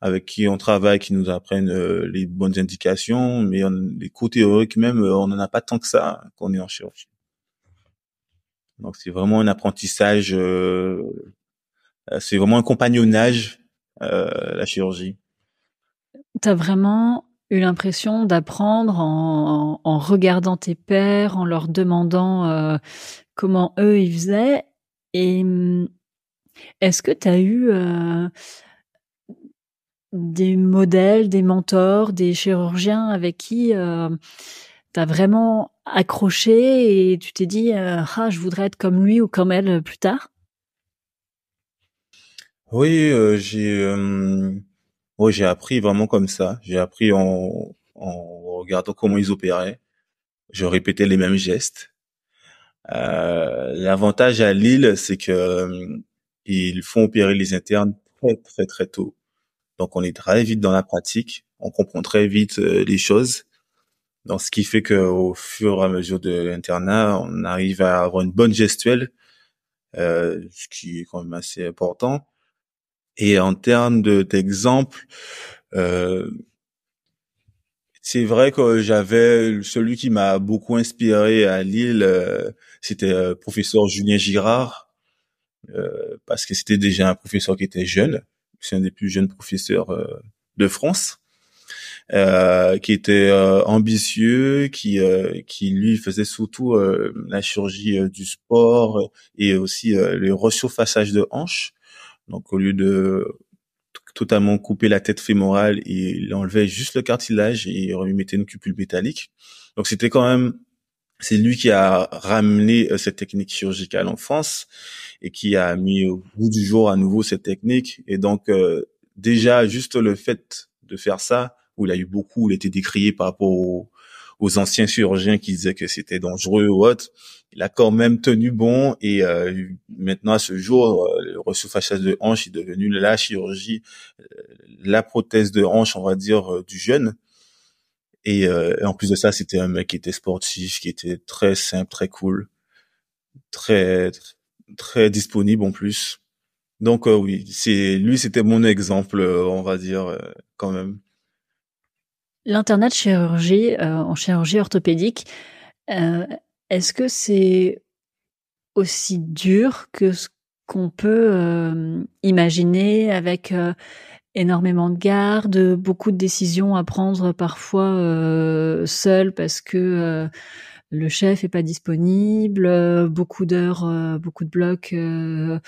avec qui on travaille, qui nous apprennent euh, les bonnes indications, mais les cours théoriques même, euh, on n'en a pas tant que ça qu'on est en chirurgie. Donc c'est vraiment un apprentissage, euh, c'est vraiment un compagnonnage, la chirurgie. T'as vraiment eu l'impression d'apprendre en, en, regardant tes pères, en leur demandant euh, comment eux ils faisaient. Et hum, est-ce que tu as eu euh, des modèles, des mentors, des chirurgiens avec qui euh, tu as vraiment accroché et tu t'es dit euh, ah je voudrais être comme lui ou comme elle plus tard? Oui, euh, j'ai euh, oui, j'ai appris vraiment comme ça. J'ai appris en, en regardant comment ils opéraient. Je répétais les mêmes gestes. Euh, L'avantage à Lille, c'est que euh, ils font opérer les internes très très très tôt. Donc on est très vite dans la pratique, on comprend très vite euh, les choses. Donc ce qui fait que au fur et à mesure de l'internat, on arrive à avoir une bonne gestuelle, euh, ce qui est quand même assez important. Et en termes d'exemple, euh, c'est vrai que j'avais celui qui m'a beaucoup inspiré à Lille, euh, c'était euh, professeur Julien Girard, euh, parce que c'était déjà un professeur qui était jeune, c'est un des plus jeunes professeurs euh, de France, qui était ambitieux, qui qui lui faisait surtout la chirurgie du sport et aussi le rechauffassage de hanches. Donc au lieu de totalement couper la tête fémorale, il enlevait juste le cartilage et il remettait une cupule métallique. Donc c'était quand même c'est lui qui a ramené cette technique chirurgicale en France et qui a mis au bout du jour à nouveau cette technique. Et donc, euh, déjà, juste le fait de faire ça, où il a eu beaucoup, il était décrié par rapport aux, anciens chirurgiens qui disaient que c'était dangereux ou autre, il a quand même tenu bon et euh, maintenant à ce jour, euh, le ressurfaçage de hanche est devenu la chirurgie, la prothèse de hanche, on va dire, du jeune. Et, et en plus de ça, c'était un mec qui était sportif, qui était très simple, très cool, très, très disponible en plus. Donc euh, oui, c'est lui, c'était mon exemple, euh, on va dire euh, quand même. L'internat de chirurgie en chirurgie orthopédique, est-ce que c'est aussi dur que ce qu'on peut imaginer avec énormément de garde, beaucoup de décisions à prendre parfois seul parce que le chef est pas disponible, euh, beaucoup d'heures, euh, beaucoup de blocs euh,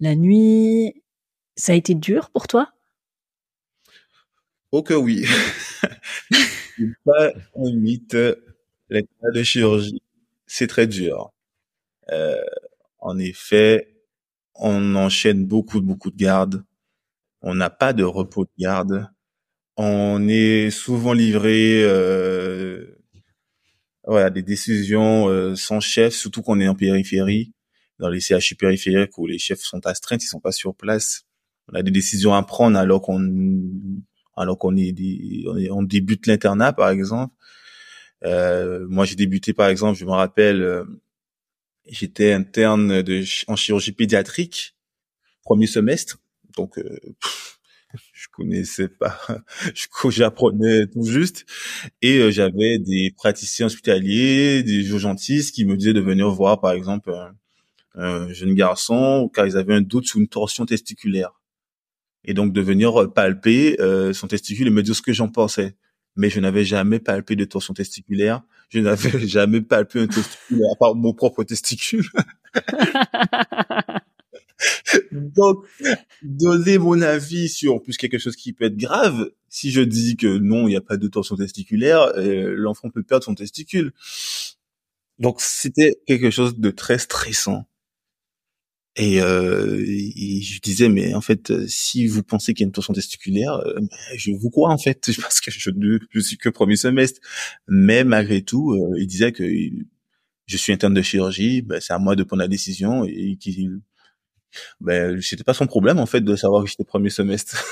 la nuit? Ça a été dur pour toi? Oh que oui. pas un mythe. L'état de chirurgie, c'est très dur. en effet, on enchaîne beaucoup, beaucoup de gardes. On n'a pas de repos de garde. On est souvent livré euh, voilà, des décisions euh, sans chef, surtout qu'on est en périphérie, dans les CHU périphériques où les chefs sont astreints, ils sont pas sur place. On a des décisions à prendre alors qu'on alors qu'on est, on, débute l'internat par exemple. Euh, moi, j'ai débuté par exemple, je me rappelle, euh, j'étais interne de en chirurgie pédiatrique premier semestre, donc euh, je connaissais pas, [laughs] j'apprenais tout juste, et euh, j'avais des praticiens hospitaliers, des urgentistes qui me disaient de venir voir, par exemple, un, jeune garçon car ils avaient un doute sur une torsion testiculaire, et donc de venir palper euh, son testicule et me dire ce que j'en pensais. Mais je n'avais jamais palpé de torsion testiculaire, je n'avais [laughs] jamais palpé un testicule à part mon propre testicule. [laughs] Donc, donner mon avis sur plus quelque chose qui peut être grave, si je dis que non, il n'y a pas de torsion testiculaire, euh, l'enfant peut perdre son testicule. Donc, c'était quelque chose de très stressant. Et, euh, je disais, mais en fait, si vous pensez qu'il y a une torsion testiculaire, euh, je vous crois en fait, [laughs] parce que je ne suis que premier semestre. Mais malgré tout, euh, il disait que je suis interne de chirurgie, ben, c'est à moi de prendre la décision et qu'il ben c'était pas son problème en fait de savoir que j'étais premier semestre.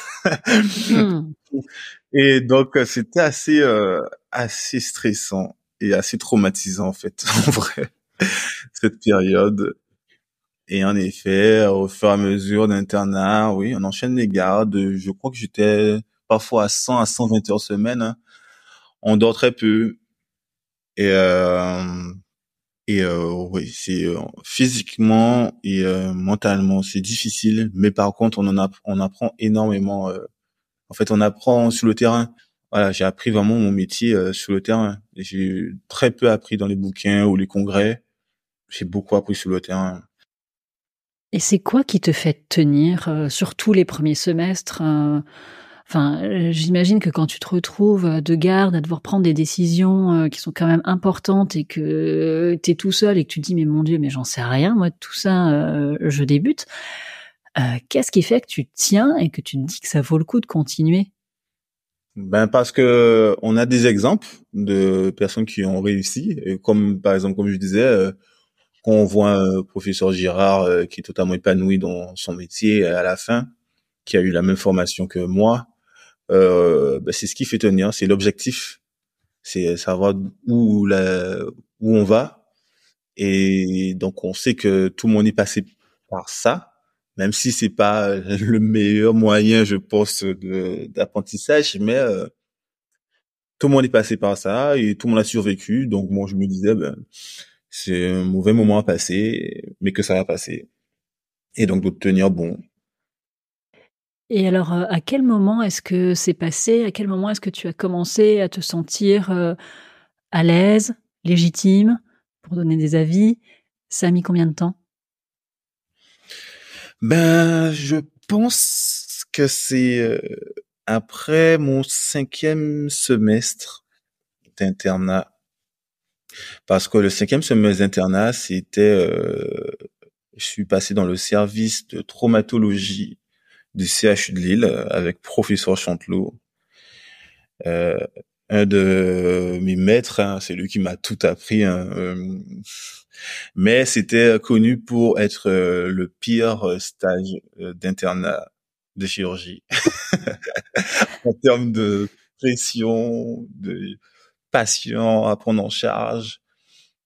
Hmm. Et donc euh, c'était assez euh, assez stressant et assez traumatisant en fait [laughs] en vrai cette période. Et en effet, au fur et à mesure d'internat, oui, on enchaîne les gardes. Je crois que j'étais parfois à 100 à 120 heures semaine. Hein. On dort très peu. Et euh, et euh, oui, c'est euh, physiquement et euh, mentalement, c'est difficile, mais par contre, on en a, on apprend énormément. en fait, on apprend sur le terrain. voilà, j'ai appris vraiment mon métier euh, sur le terrain. J'ai très peu appris dans les bouquins ou les congrès. J'ai beaucoup appris sur le terrain. Et c'est quoi qui te fait tenir, euh, surtout les premiers semestres euh, Enfin, j'imagine que quand tu te retrouves de garde à devoir prendre des décisions qui sont quand même importantes et que tu es tout seul et que tu dis mais mon Dieu, mais j'en sais rien, moi de tout ça, je débute. Qu'est-ce qui fait que tu tiens et que tu te dis que ça vaut le coup de continuer? Ben parce que on a des exemples de personnes qui ont réussi, comme par exemple comme je disais, euh, quand on voit un professeur Girard euh, qui est totalement épanoui dans son métier à la fin, qui a eu la même formation que moi, euh, ben c'est ce qui fait tenir, c'est l'objectif, c'est savoir où la, où on va, et donc on sait que tout le monde est passé par ça, même si c'est pas [laughs] le meilleur moyen, je pense, d'apprentissage, mais euh, tout le monde est passé par ça et tout le monde a survécu. Donc moi, je me disais, ben, c'est un mauvais moment à passer, mais que ça va passer. Et donc de tenir bon. Et alors, euh, à quel moment est-ce que c'est passé? À quel moment est-ce que tu as commencé à te sentir euh, à l'aise, légitime pour donner des avis? Ça a mis combien de temps? Ben, je pense que c'est euh, après mon cinquième semestre d'internat. Parce que le cinquième semestre d'internat, c'était, euh, je suis passé dans le service de traumatologie du CHU de Lille avec professeur Chantelot. Euh, un de mes maîtres, hein, c'est lui qui m'a tout appris. Hein, euh, mais c'était connu pour être euh, le pire euh, stage d'internat de chirurgie [laughs] en termes de pression, de patients à prendre en charge,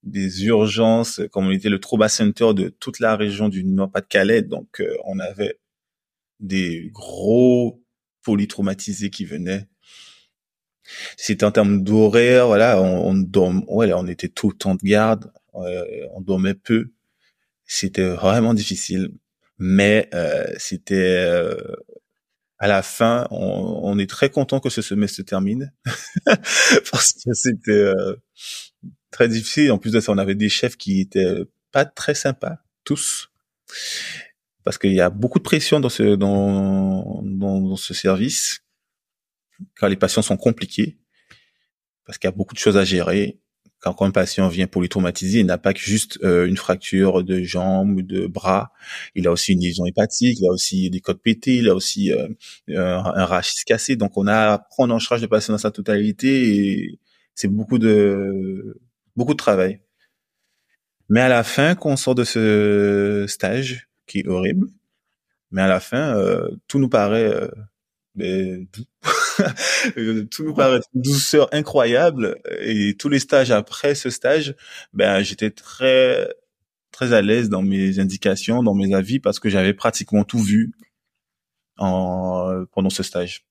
des urgences, comme on était le trauma center de toute la région du Nord-Pas-de-Calais, donc on avait des gros polytraumatisés qui venaient. C'était en termes d'horaire, voilà, on, on ouais, on était tout le temps de garde, euh, on dormait peu. C'était vraiment difficile, mais euh, c'était euh, à la fin, on, on, est très content que ce semestre se termine [laughs] parce que c'était euh, très difficile. En plus de ça, on avait des chefs qui étaient pas très sympas, tous, parce qu'il y a beaucoup de pression dans ce dans, dans, dans ce service quand les patients sont compliqués, parce qu'il y a beaucoup de choses à gérer. Quand, un patient vient pour lui traumatiser, il n'a pas que juste euh, une fracture de jambe ou de bras. Il a aussi une lésion hépatique, il a aussi des côtes pétées, il a aussi euh, un rachis cassé. Donc, on a à prendre en charge le patient dans sa totalité et c'est beaucoup de beaucoup de travail. Mais à la fin, quand on sort de ce stage qui est horrible, mais à la fin, euh, tout nous paraît mais [laughs] tout. Nous paraît une douceur incroyable. Et tous les stages après ce stage ben j'étais très très à l'aise dans mes indications dans mes avis parce que j'avais pratiquement tout vu en pendant ce stage.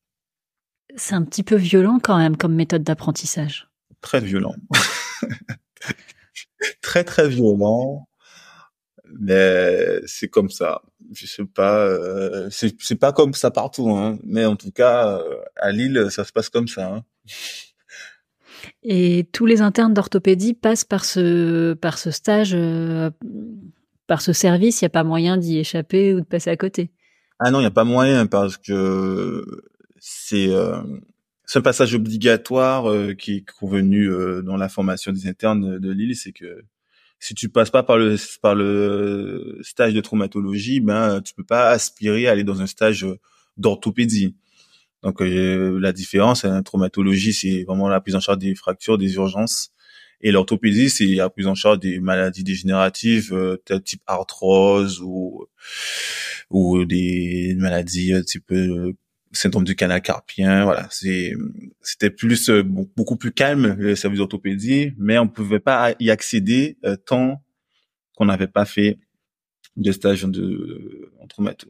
C'est un petit peu violent quand même comme méthode d'apprentissage. Très violent. [laughs] Très très violent mais c'est comme ça. Je sais pas, euh, c'est pas comme ça partout, hein, mais en tout cas euh, à Lille, ça se passe comme ça. Hein. Et tous les internes d'orthopédie passent par ce par ce stage, euh, par ce service. Il n'y a pas moyen d'y échapper ou de passer à côté. Ah non, il n'y a pas moyen parce que c'est euh, un passage obligatoire qui est convenu dans la formation des internes de Lille, c'est que si tu passes pas par le par le stage de traumatologie, ben tu peux pas aspirer à aller dans un stage d'orthopédie. Donc euh, la différence, la traumatologie, c'est vraiment la prise en charge des fractures, des urgences, et l'orthopédie, c'est la prise en charge des maladies dégénératives, euh, type arthrose ou ou des maladies euh, type euh, syndrome du canal carpien, voilà, c'est c'était plus euh, beaucoup plus calme le service d'orthopédie, mais on pouvait pas y accéder euh, tant qu'on n'avait pas fait de stage de en traumato.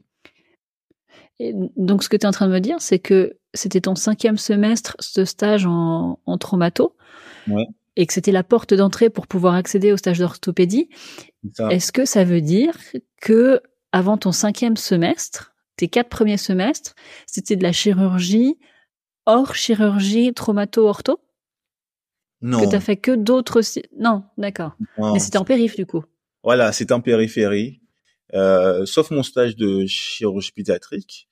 Et donc ce que tu es en train de me dire, c'est que c'était ton cinquième semestre ce stage en, en traumato, ouais. et que c'était la porte d'entrée pour pouvoir accéder au stage d'orthopédie. Est-ce que ça veut dire que avant ton cinquième semestre tes quatre premiers semestres, c'était de la chirurgie hors chirurgie traumato-ortho? Non. Que t'as fait que d'autres... Non, d'accord. Mais c'était en périph' du coup. Voilà, c'était en périphérie. Euh, sauf mon stage de chirurgie pédiatrique.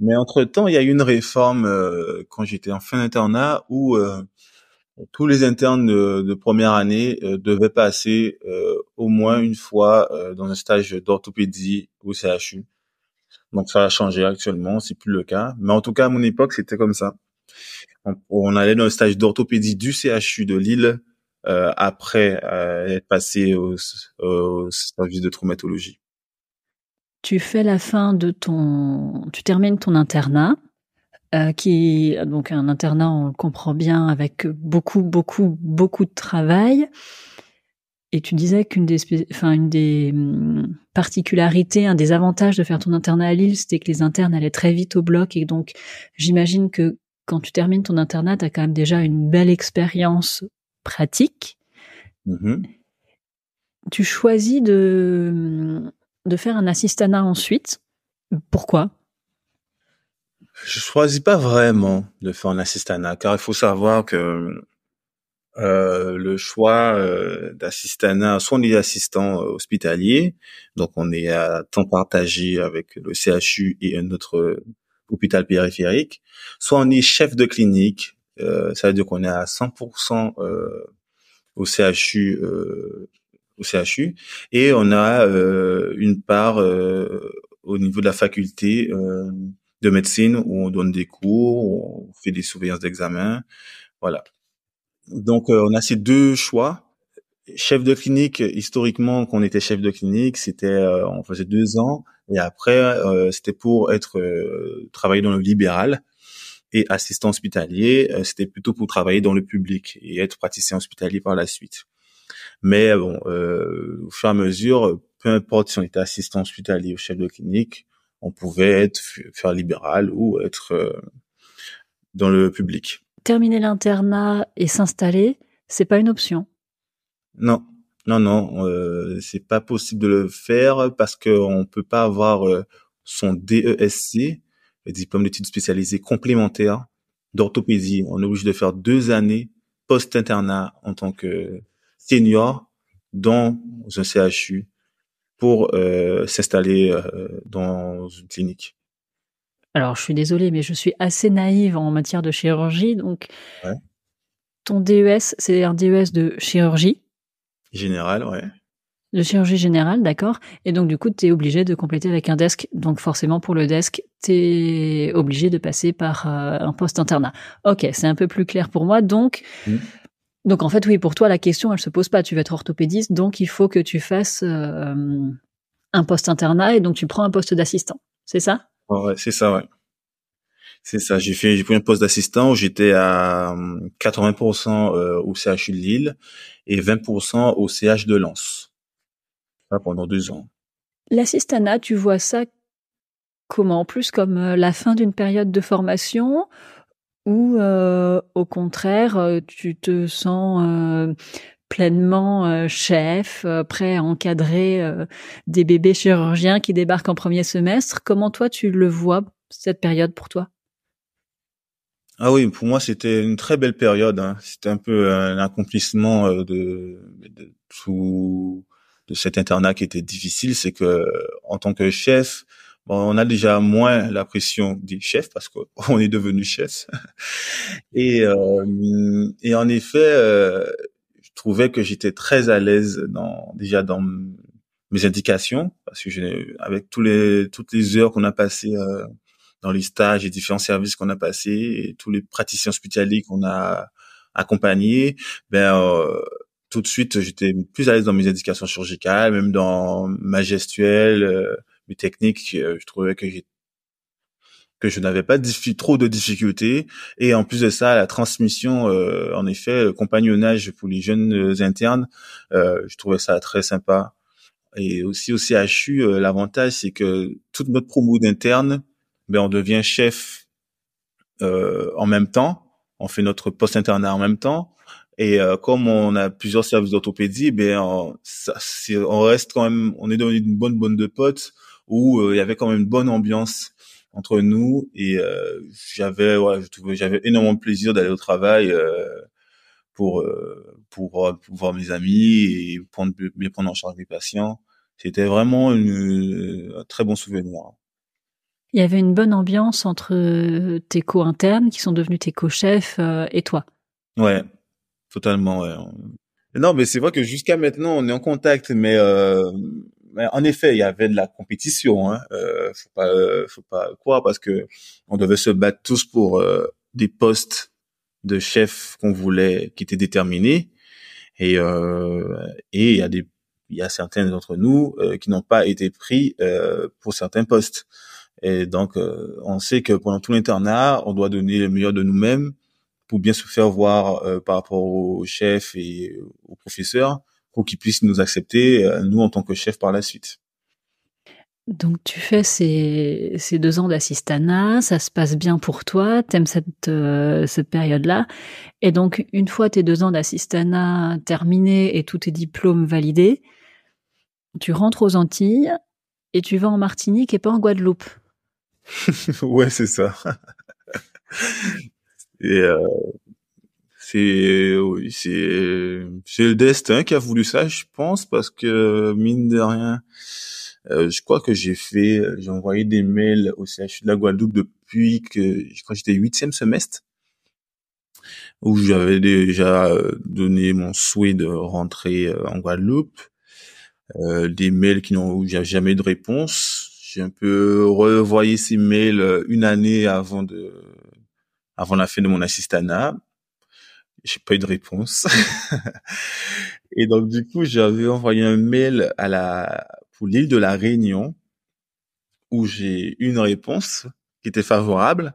Mais entre-temps, il y a eu une réforme euh, quand j'étais en fin d'internat où euh, tous les internes de, première année euh, devaient passer euh, au moins une fois euh, dans un stage d'orthopédie au CHU. Donc ça a changé actuellement, c'est plus le cas. Mais en tout cas, à mon époque, c'était comme ça. On, allait dans le stage d'orthopédie du CHU de Lille après être passé au, au service de traumatologie. Tu fais la fin de ton, tu termines ton internat euh, qui donc un internat, on le comprend bien, avec beaucoup, beaucoup, beaucoup de travail. Et tu disais qu'une des, enfin, une des hum, particularités, un des avantages de faire ton internat à Lille, c'était que les internes allaient très vite au bloc. Et donc, j'imagine que quand tu termines ton internat, tu as quand même déjà une belle expérience pratique. Mmh tu choisis de, de faire un assistanat ensuite. Pourquoi? Je choisis pas vraiment de faire un assistanat, car il faut savoir que euh, le choix euh, d'assistanat, soit on est assistant euh, hospitalier, donc on est à temps partagé avec le CHU et un autre hôpital périphérique, soit on est chef de clinique, ça veut dire qu'on est à 100% au CHU, au CHU, et on a une part au niveau de la faculté de médecine où on donne des cours, on fait des surveillances d'examen, voilà. Donc euh, on a ces deux choix. Chef de clinique, historiquement, qu'on était chef de clinique, c'était euh, on faisait deux ans, et après euh, c'était pour être travailler dans le libéral et assistant hospitalier, c'était plutôt pour travailler dans le public et être praticien hospitalier par la suite. Mais bon, au fur et à mesure, peu importe si on était assistant hospitalier ou chef de clinique, on pouvait être faire libéral ou être dans le public. Terminer l'internat et s'installer, c'est pas une option. Non, non, non, euh, c'est pas possible de le faire parce qu'on peut pas avoir euh, son DESC, le diplôme d'études spécialisées complémentaires d'orthopédie. On est obligé de faire deux années post-internat en tant que senior dans un CHU pour euh, s'installer euh, dans une clinique. Alors, je suis désolée, mais je suis assez naïve en matière de chirurgie. Donc, ton DES, c'est un DES de chirurgie Générale, ouais. De chirurgie générale, d'accord. Et donc, du coup, tu es obligé de compléter avec un desk. Donc, forcément, pour le desk, tu es obligé de passer par euh, un poste internat. Ok, c'est un peu plus clair pour moi. Donc, mmh. Donc en fait, oui, pour toi, la question, elle se pose pas. Tu vas être orthopédiste, donc il faut que tu fasses euh, un poste internat et donc tu prends un poste d'assistant. C'est ça? Ouais, c'est ça, ouais. C'est ça. J'ai fait, j'ai pris un poste d'assistant où j'étais à 80% euh, au CHU de Lille et 20% au CH de Lens. pendant deux ans. L'assistanat, tu vois ça comment? Plus comme euh, la fin d'une période de formation ou euh, au contraire, euh, tu te sens pleinement chef, prêt à encadrer des bébés chirurgiens qui débarquent en premier semestre. Comment toi tu le vois cette période pour toi? Ah oui, pour moi c'était une très belle période. Hein. C'était un peu un accomplissement de, de tout de cet internat qui était difficile. C'est que en tant que chef, on a déjà moins la pression des chefs parce qu'on [laughs] est devenu chef. et, euh, et en effet, euh, trouvais que j'étais très à l'aise dans déjà dans mes indications parce que j'ai avec tous les toutes les heures qu'on a passées euh, dans les stages et différents services qu'on a passés tous les praticiens hospitaliers qu'on a accompagnés, ben euh, tout de suite j'étais plus à l'aise dans mes indications chirurgicales, même dans ma gestuelle euh, mes techniques, euh, je trouvais que que je n'avais pas trop de difficultés. Et en plus de ça la transmission euh, en effet le compagnonnage pour les jeunes euh, internes je trouvais ça très sympa. Et aussi au CHU l'avantage c'est que toute notre promo d'interne ben on devient chef en même temps. On fait notre post internat en même temps. Et comme on a plusieurs services d'orthopédie ben on, on reste quand même on est dans une bonne bonne de potes où euh, il y avait quand même une bonne ambiance entre nous et euh, j'avais ouais, j'avais énormément de plaisir d'aller au travail euh, pour pour pour voir mes amis et prendre bien prendre en charge mes patients. C'était vraiment une, un très bon souvenir. Il y avait une bonne ambiance entre tes co-internes qui sont devenus tes co-chefs et toi. Ouais, totalement. Ouais. Non, mais c'est vrai que jusqu'à maintenant, on est en contact, mais, euh, mais en effet, il y avait de la compétition. Hein. Euh, faut pas, faut pas croire parce que on devait se battre tous pour euh, des postes de chef qu'on voulait, qui étaient déterminés. Et euh, et il y a des, il y a certains d'entre nous euh, qui n'ont pas été pris euh, pour certains postes. Et donc, on sait que pendant tout l'internat, on doit donner le meilleur de nous-mêmes pour bien se faire voir euh, par rapport au chef et au professeur pour qu'ils puissent nous accepter, euh, nous, en tant que chef par la suite. Donc tu fais ces, ces deux ans d'assistanat, ça se passe bien pour toi, t'aimes cette, euh, cette période-là. Et donc une fois tes deux ans d'assistanat terminés et tous tes diplômes validés, tu rentres aux Antilles et tu vas en Martinique et pas en Guadeloupe. [laughs] ouais, c'est ça. [laughs] Et euh, c'est oui, c'est c'est le destin qui a voulu ça, je pense, parce que mine de rien, euh, je crois que j'ai fait, j'ai envoyé des mails au CHU de la Guadeloupe depuis que je crois que j'étais huitième semestre où j'avais déjà euh, donné mon souhait de rentrer euh, en Guadeloupe, euh, des mails qui n'ont où j'ai jamais de réponse. J'ai un peu revoyé ces mails une année avant de avant la fin de mon assistanat. J'ai pas eu de réponse. [laughs] et donc, du coup, j'avais envoyé un mail à la, pour l'île de la Réunion, où j'ai eu une réponse qui était favorable.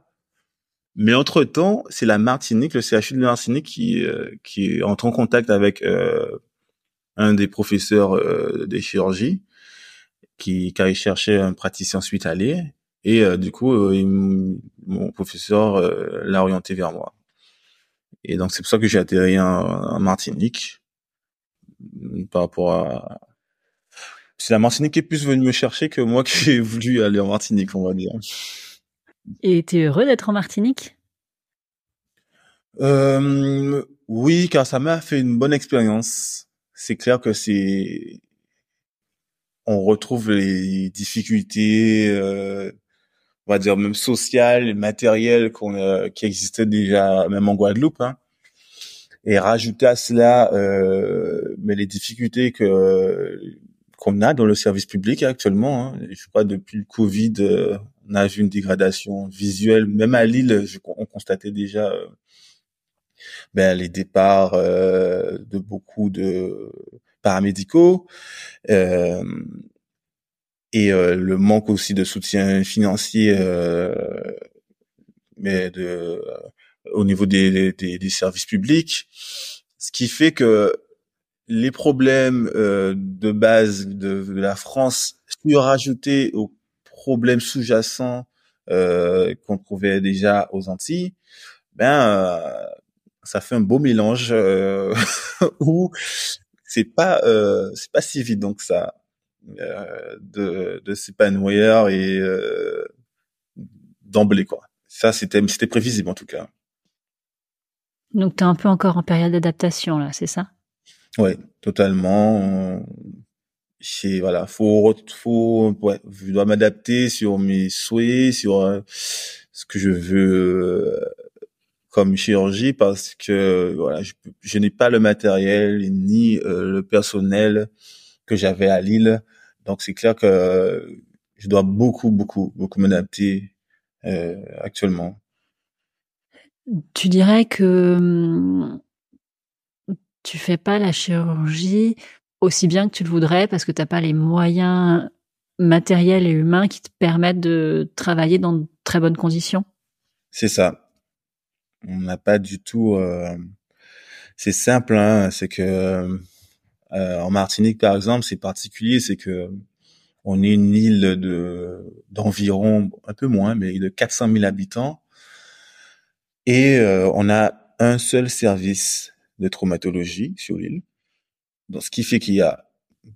Mais entre temps, c'est la Martinique, le CHU de la Martinique qui, euh, qui entre en contact avec euh, un des professeurs euh, des chirurgies qui, qui a cherché un praticien hospitalier et euh, du coup, euh, mon professeur euh, l'a orienté vers moi. Et donc c'est pour ça que j'ai atterri en, Martinique par rapport à c'est la Martinique qui est plus venue me chercher que moi [laughs] qui ai voulu aller en Martinique, on va dire. Et tu es heureux d'être en Martinique? Euh, Oui, car ça m'a fait une bonne expérience. C'est clair que c'est on retrouve les difficultés euh, on va dire même social, matériel qu'on euh, qui existait déjà même en Guadeloupe. Hein. Et rajouter à cela euh, mais les difficultés que qu'on a dans le service public actuellement. Hein. Je crois depuis le Covid, euh, on a vu une dégradation visuelle. Même à Lille, on constatait déjà euh, ben, les départs euh, de beaucoup de paramédicaux. Euh, et euh, le manque aussi de soutien financier euh, mais de euh, au niveau des, des, des, services publics. Ce qui fait que les problèmes de base de, de, la France sont rajoutés aux problèmes sous-jacents qu'on trouvait déjà aux Antilles ben ça fait un beau mélange [laughs] où c'est pas c'est pas si vite donc ça. euh, de, de s'épanouir et euh, d'emblée quoi. Ça c'était c'était prévisible en tout cas. Donc tu es un peu encore en période d'adaptation là, c'est ça? Ouais, totalement. C'est voilà, faut faut ouais, je dois m'adapter sur mes souhaits, sur euh, ce que je veux euh, comme chirurgie parce que voilà, je, je n'ai pas le matériel ni euh, le personnel que j'avais à Lille donc c'est clair que je dois beaucoup, beaucoup, beaucoup m'adapter euh, actuellement. Tu dirais que hum, tu fais pas la chirurgie aussi bien que tu le voudrais parce que tu n'as pas les moyens matériels et humains qui te permettent de travailler dans de très bonnes conditions? C'est ça. On n'a pas du tout. Euh... C'est simple, hein, c'est que euh, en Martinique, par exemple, c'est particulier, c'est que on est une île de d'environ un peu moins, mais de 400 000 habitants, et euh, on a un seul service de traumatologie sur l'île. Donc, ce qui fait qu'il y a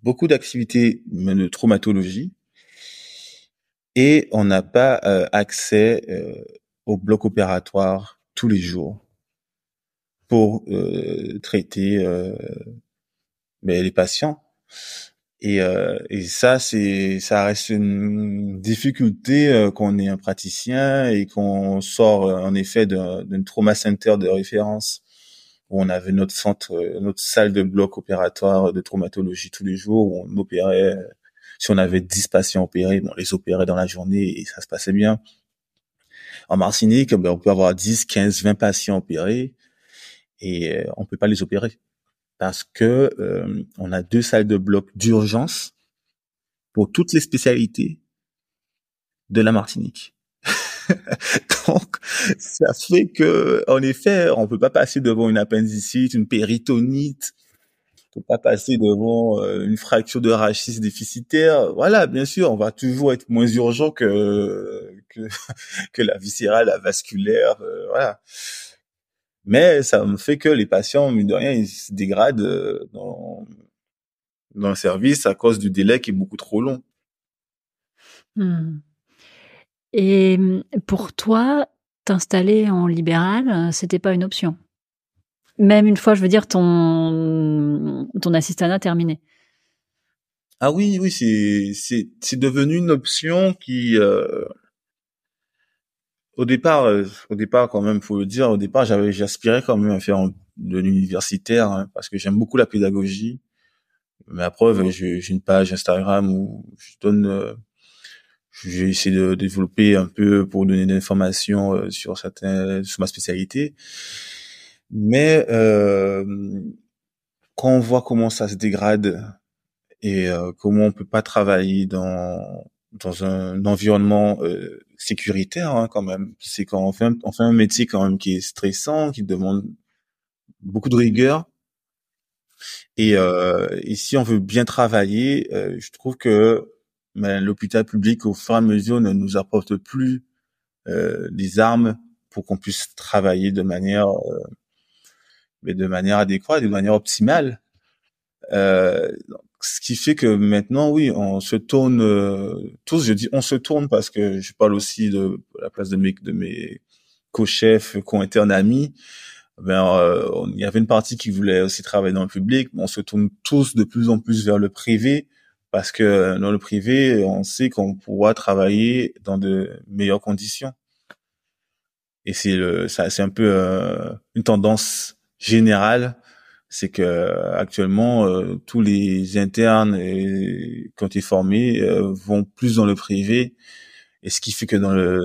beaucoup d'activités de traumatologie et on n'a pas euh, accès euh, au bloc opératoire tous les jours pour euh, traiter mais les patients. Et, et ça, c'est, ça reste une difficulté qu'on est un praticien et qu'on sort en effet d'un trauma center de référence où on avait notre centre, notre salle de bloc opératoire de traumatologie tous les jours où on opérait si on avait 10 patients opérés, on les opérait dans la journée et ça se passait bien. En Martinique, ben, on peut avoir 10, 15, 20 patients opérés et euh, on peut pas les opérer parce que euh, on a deux salles de bloc d'urgence pour toutes les spécialités de la Martinique. [laughs] Donc, ça fait que, en effet, on peut pas passer devant une appendicite, une péritonite, faut pas passer devant euh, une fracture de rachis déficitaire. Voilà, bien sûr, on va toujours être moins urgent que que, [laughs] que la viscérale, la vasculaire, euh, voilà. Mais ça me fait que les patients, mine de rien, ils se dégradent euh, dans dans le service à cause du délai qui est beaucoup trop long. Hmm. Et pour toi, t'installer en libéral, c'était pas une option? Même une fois, je veux dire, ton, ton assistanat terminé. Ah oui, oui, c'est, c'est, c'est devenu une option qui, euh, au départ, euh, au départ, quand même, faut le dire, au départ, j'avais, j'aspirais quand même à faire de l'universitaire, hein, parce que j'aime beaucoup la pédagogie. Mais à preuve, j'ai, une page Instagram où je donne, euh, j'ai essayé de développer un peu pour donner des informations euh, sur certains, sur ma spécialité. Mais euh, quand on voit comment ça se dégrade et euh, comment on peut pas travailler dans dans un environnement euh, sécuritaire hein, quand même, c'est quand on fait un, on fait un métier quand même qui est stressant, qui demande beaucoup de rigueur. Et, euh, et si on veut bien travailler, euh, je trouve que ben, l'hôpital public, au fur et à mesure, ne nous apporte plus euh, les armes pour qu'on puisse travailler de manière mais de manière adéquate, de manière optimale. Euh, ce qui fait que maintenant, oui, on se tourne euh, tous. Je dis on se tourne parce que je parle aussi de la place de mes de mes co-chefs, co-internes amis. Ben, euh, il y avait une partie qui voulait aussi travailler dans le public, mais on se tourne tous de plus en plus vers le privé parce que dans le privé, on sait qu'on pourra travailler dans de meilleures conditions. Et c'est le, ça, c'est un peu euh, une tendance général, c'est que actuellement euh, tous les internes et, qui ont été formés euh, vont plus dans le privé et ce qui fait que dans le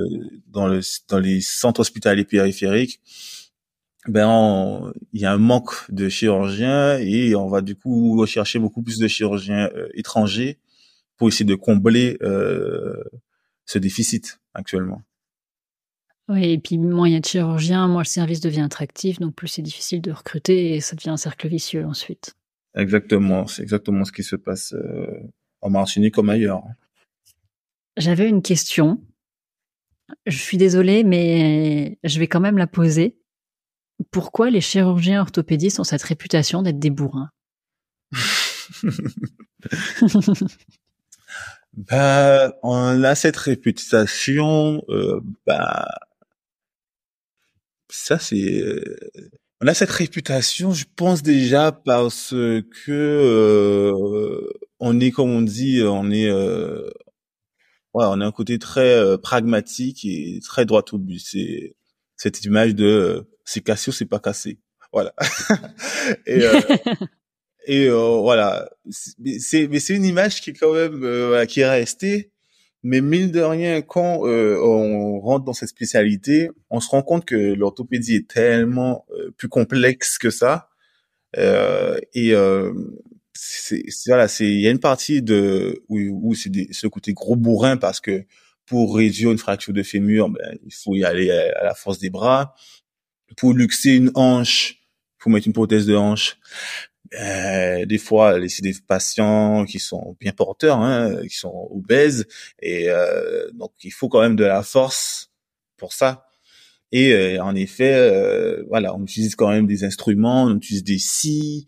dans le dans les centres hospitaliers périphériques ben il y a un manque de chirurgiens et on va du coup rechercher beaucoup plus de chirurgiens euh, étrangers pour essayer de combler ce déficit actuellement. Oui, et puis moins il y a de chirurgiens, moins le service devient attractif, donc plus c'est difficile de recruter et ça devient un cercle vicieux ensuite. Exactement, c'est exactement ce qui se passe euh, en Martinique comme ailleurs. J'avais une question. Je suis désolée, mais je vais quand même la poser. Pourquoi les chirurgiens orthopédistes ont cette réputation d'être des bourrins? [laughs] Bah, on a cette réputation, euh, bah, ça c'est euh, on a cette réputation, je pense déjà parce que euh, on est comme on dit, on est euh, ouais, on a un côté très euh, pragmatique et très droit au but. C'est cette image de c'est cassé ou c'est pas cassé. Voilà. [laughs] et [laughs] et voilà, c'est mais c'est une image qui est quand même qui est restée mais mine de rien, quand euh, on rentre dans cette spécialité, on se rend compte que l'orthopédie est tellement euh, plus complexe que ça. Euh, et euh, c'est voilà, c'est il y a une partie de où, où c'est ce côté gros bourrin parce que pour réduire une fracture de fémur, ben, il faut y aller à, la force des bras. Pour luxer une hanche, il faut mettre une prothèse de hanche. Euh, des fois, c'est des patients qui sont bien porteurs, hein, qui sont obèses, et euh, donc il faut quand même de la force pour ça. Et euh, en effet, euh, voilà, on utilise quand même des instruments, on utilise des scies,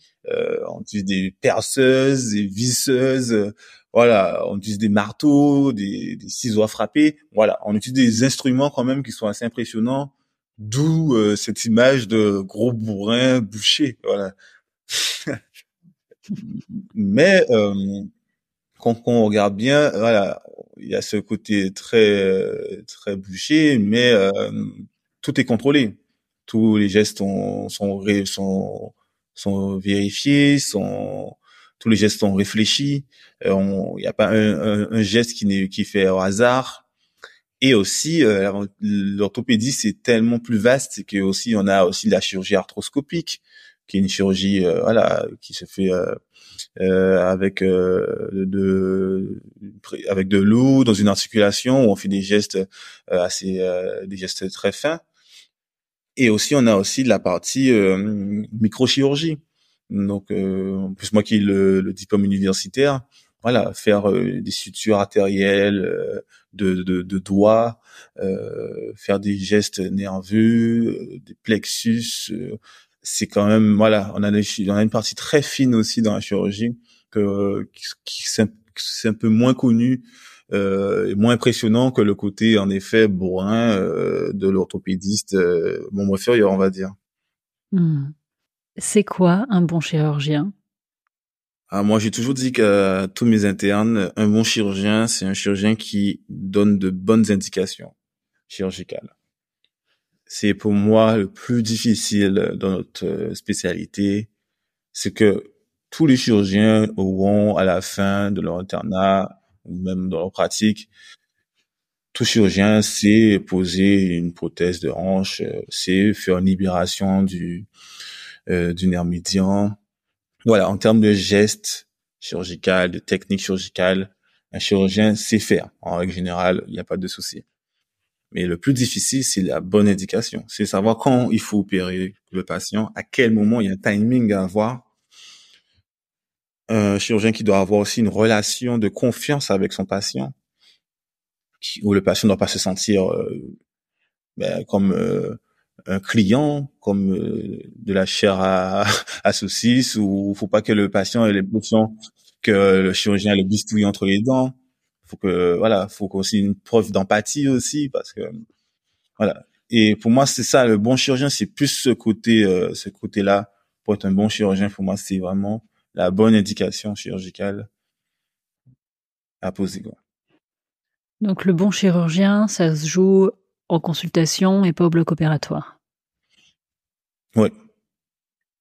on utilise des perceuses, des visseuses. voilà, on utilise des marteaux, des, des, ciseaux à frapper. Voilà, on utilise des instruments quand même qui sont assez impressionnants. D'où euh, cette image de gros bourrin boucher. Voilà. Mais euh, quand, on regarde bien, voilà, il y a ce côté très très bouché, mais euh, tout est contrôlé. Tous les gestes sont sont sont, sont vérifiés, sont tous les gestes sont réfléchis. Euh, il n'y a pas un, un, geste qui n'est qui fait au hasard. Et aussi, euh, l'orthopédie c'est tellement plus vaste que aussi on a aussi la chirurgie arthroscopique, qui est une chirurgie euh, voilà qui se fait euh, avec de avec de l'eau dans une articulation où on fait des gestes assez des gestes très fins. Et aussi on a aussi la partie microchirurgie donc, euh, en plus moi qui ai le, le diplôme universitaire, voilà, faire euh, des sutures artérielles euh, de, de, de doigts, euh, faire des gestes nerveux, des plexus, c'est quand même voilà, on a, on a une partie très fine aussi dans la chirurgie que qui, c'est un peu moins connu euh, et moins impressionnant que le côté en effet bourrin euh, de l'orthopédiste euh, bon inférieur on va dire. Mmh. C'est quoi un bon chirurgien? Ah, moi, j'ai toujours dit que tous mes internes, un bon chirurgien, c'est un chirurgien qui donne de bonnes indications chirurgicales. C'est pour moi le plus difficile dans notre euh, spécialité, c'est que tous les chirurgiens auront à la fin de leur internat, ou même dans leur pratique, tout chirurgien sait poser une prothèse de hanche, euh, c'est faire une libération du euh, du nerf médian. Voilà, en termes de gestes chirurgicales, de techniques chirurgicales, un chirurgien sait faire. En règle générale, il n'y a pas de souci. Mais le plus difficile, c'est la bonne indication. C'est savoir quand il faut opérer le patient, à quel moment il y a un timing à avoir. Un chirurgien qui doit avoir aussi une relation de confiance avec son patient, où le patient ne doit pas se sentir euh, ben, comme euh, un client comme euh, de la chair à, à saucisse ou faut pas que le patient ait l'impression que le chirurgien le bistouille entre les dents. Faut que voilà, faut aussi une preuve d'empathie aussi parce que voilà. Et pour moi c'est ça le bon chirurgien, c'est plus ce côté euh, ce côté-là pour être un bon chirurgien pour moi c'est vraiment la bonne indication chirurgicale à poser quoi. Donc le bon chirurgien, ça se joue en consultation et pas au bloc opératoire. Oui.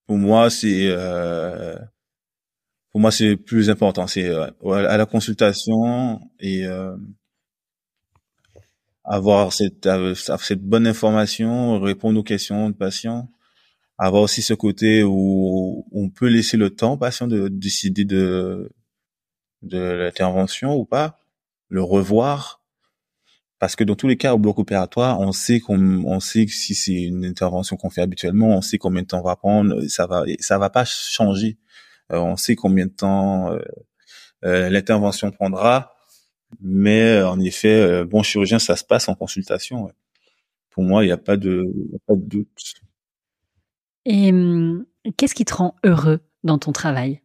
Pour moi, c'est euh, pour moi c'est plus important. C'est euh, à la consultation et euh, avoir cette cette bonne information, répondre aux questions de patient, avoir aussi ce côté où on peut laisser le temps au patient de décider de de l'intervention ou pas, le revoir parce que dans tous les cas, au bloc opératoire, on sait qu'on, on sait que si c'est une intervention qu'on fait habituellement, on sait combien de temps va prendre, ça va, ça va pas changer. Euh, on sait combien de temps euh, euh, l'intervention prendra, mais en effet, bon chirurgien, ça se passe en consultation. Pour moi, il n'y a pas de, y a pas de doute. Et hum, qu'est-ce qui te rend heureux dans ton travail?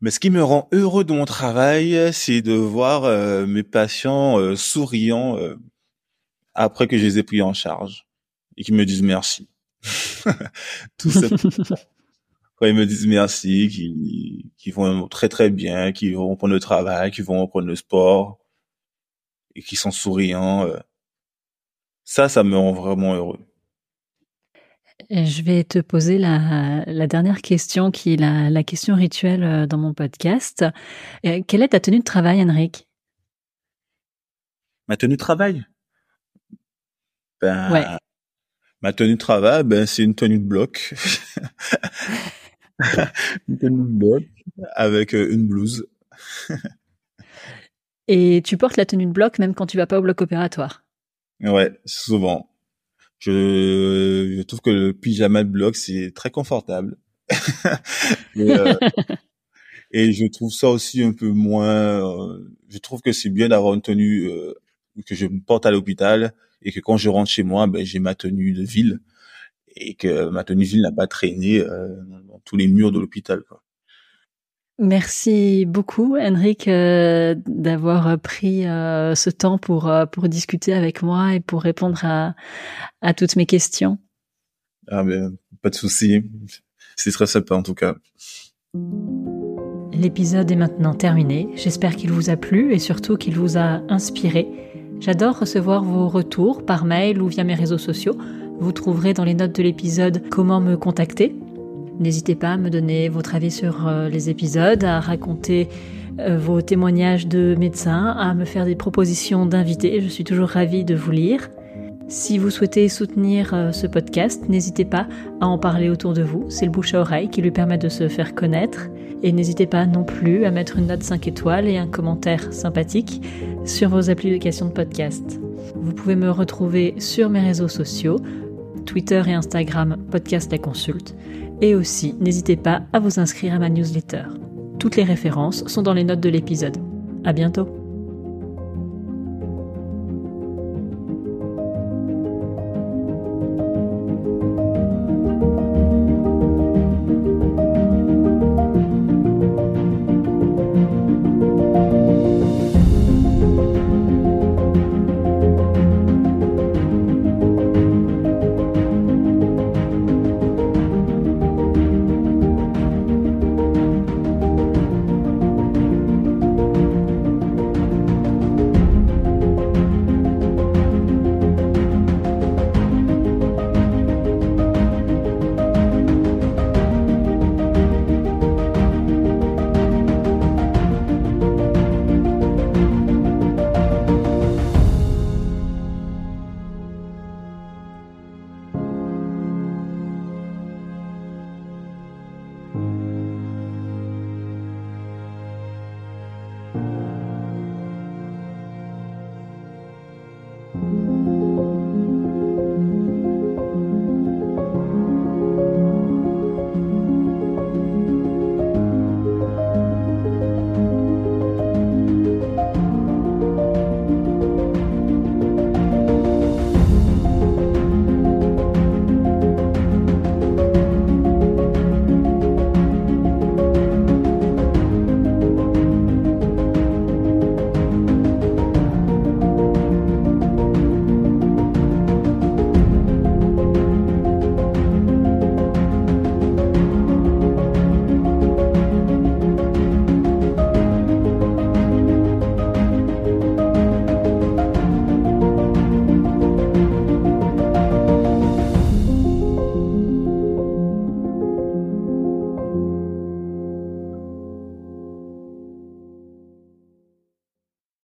Mais ce qui me rend heureux de mon travail, c'est de voir euh, mes patients euh, souriants euh, après que je les ai pris en charge et qu'ils me disent merci. [laughs] Tout ça. [laughs] Quand ils me disent merci, qu'ils vont très très bien, qu'ils vont reprendre le travail, qu'ils vont reprendre le sport et qu'ils sont souriants, ça, ça me rend vraiment heureux. Je vais te poser la, dernière question qui est la, question rituelle euh, dans mon podcast. Euh, quelle est ta tenue de travail, Henrik Ma tenue de travail? Ben, ouais. Ma tenue de travail, ben, c'est une tenue de bloc. [laughs] une avec euh, une blouse. Et tu portes la tenue de bloc même quand tu vas pas au bloc opératoire Ouais, souvent. Je, je trouve que le pyjama de bloc c'est très confortable. [laughs] et, euh, [laughs] et, je trouve ça aussi un peu moins. Euh, je trouve que c'est bien d'avoir une tenue euh, que je porte à l'hôpital et que quand je rentre chez moi, ben, j'ai ma tenue de ville et que ma tenue de ville n'a pas traîné dans tous les murs de l'hôpital. Merci beaucoup, Henrik, euh, d'avoir pris euh, ce temps pour, euh, pour discuter avec moi et pour répondre à, à toutes mes questions. Ah ben, pas de souci. C'est très sympa en tout cas. L'épisode est maintenant terminé. J'espère qu'il vous a plu et surtout qu'il vous a inspiré. J'adore recevoir vos retours par mail ou via mes réseaux sociaux. Vous trouverez dans les notes de l'épisode comment me contacter. N'hésitez pas à me donner votre avis sur euh, les épisodes, à raconter euh, vos témoignages de médecins, à me faire des propositions d'invités. Je suis toujours ravie de vous lire. Si vous souhaitez soutenir euh, ce podcast, n'hésitez pas à en parler autour de vous. C'est le bouche à oreille qui lui permet de se faire connaître. Et n'hésitez pas non plus à mettre une note 5 étoiles et un commentaire sympathique sur vos applications de podcast. Vous pouvez me retrouver sur mes réseaux sociaux, Twitter et Instagram, podcast la consulte. Et aussi, n'hésitez pas à vous inscrire à ma newsletter. Toutes les références sont dans les notes de l'épisode. À bientôt!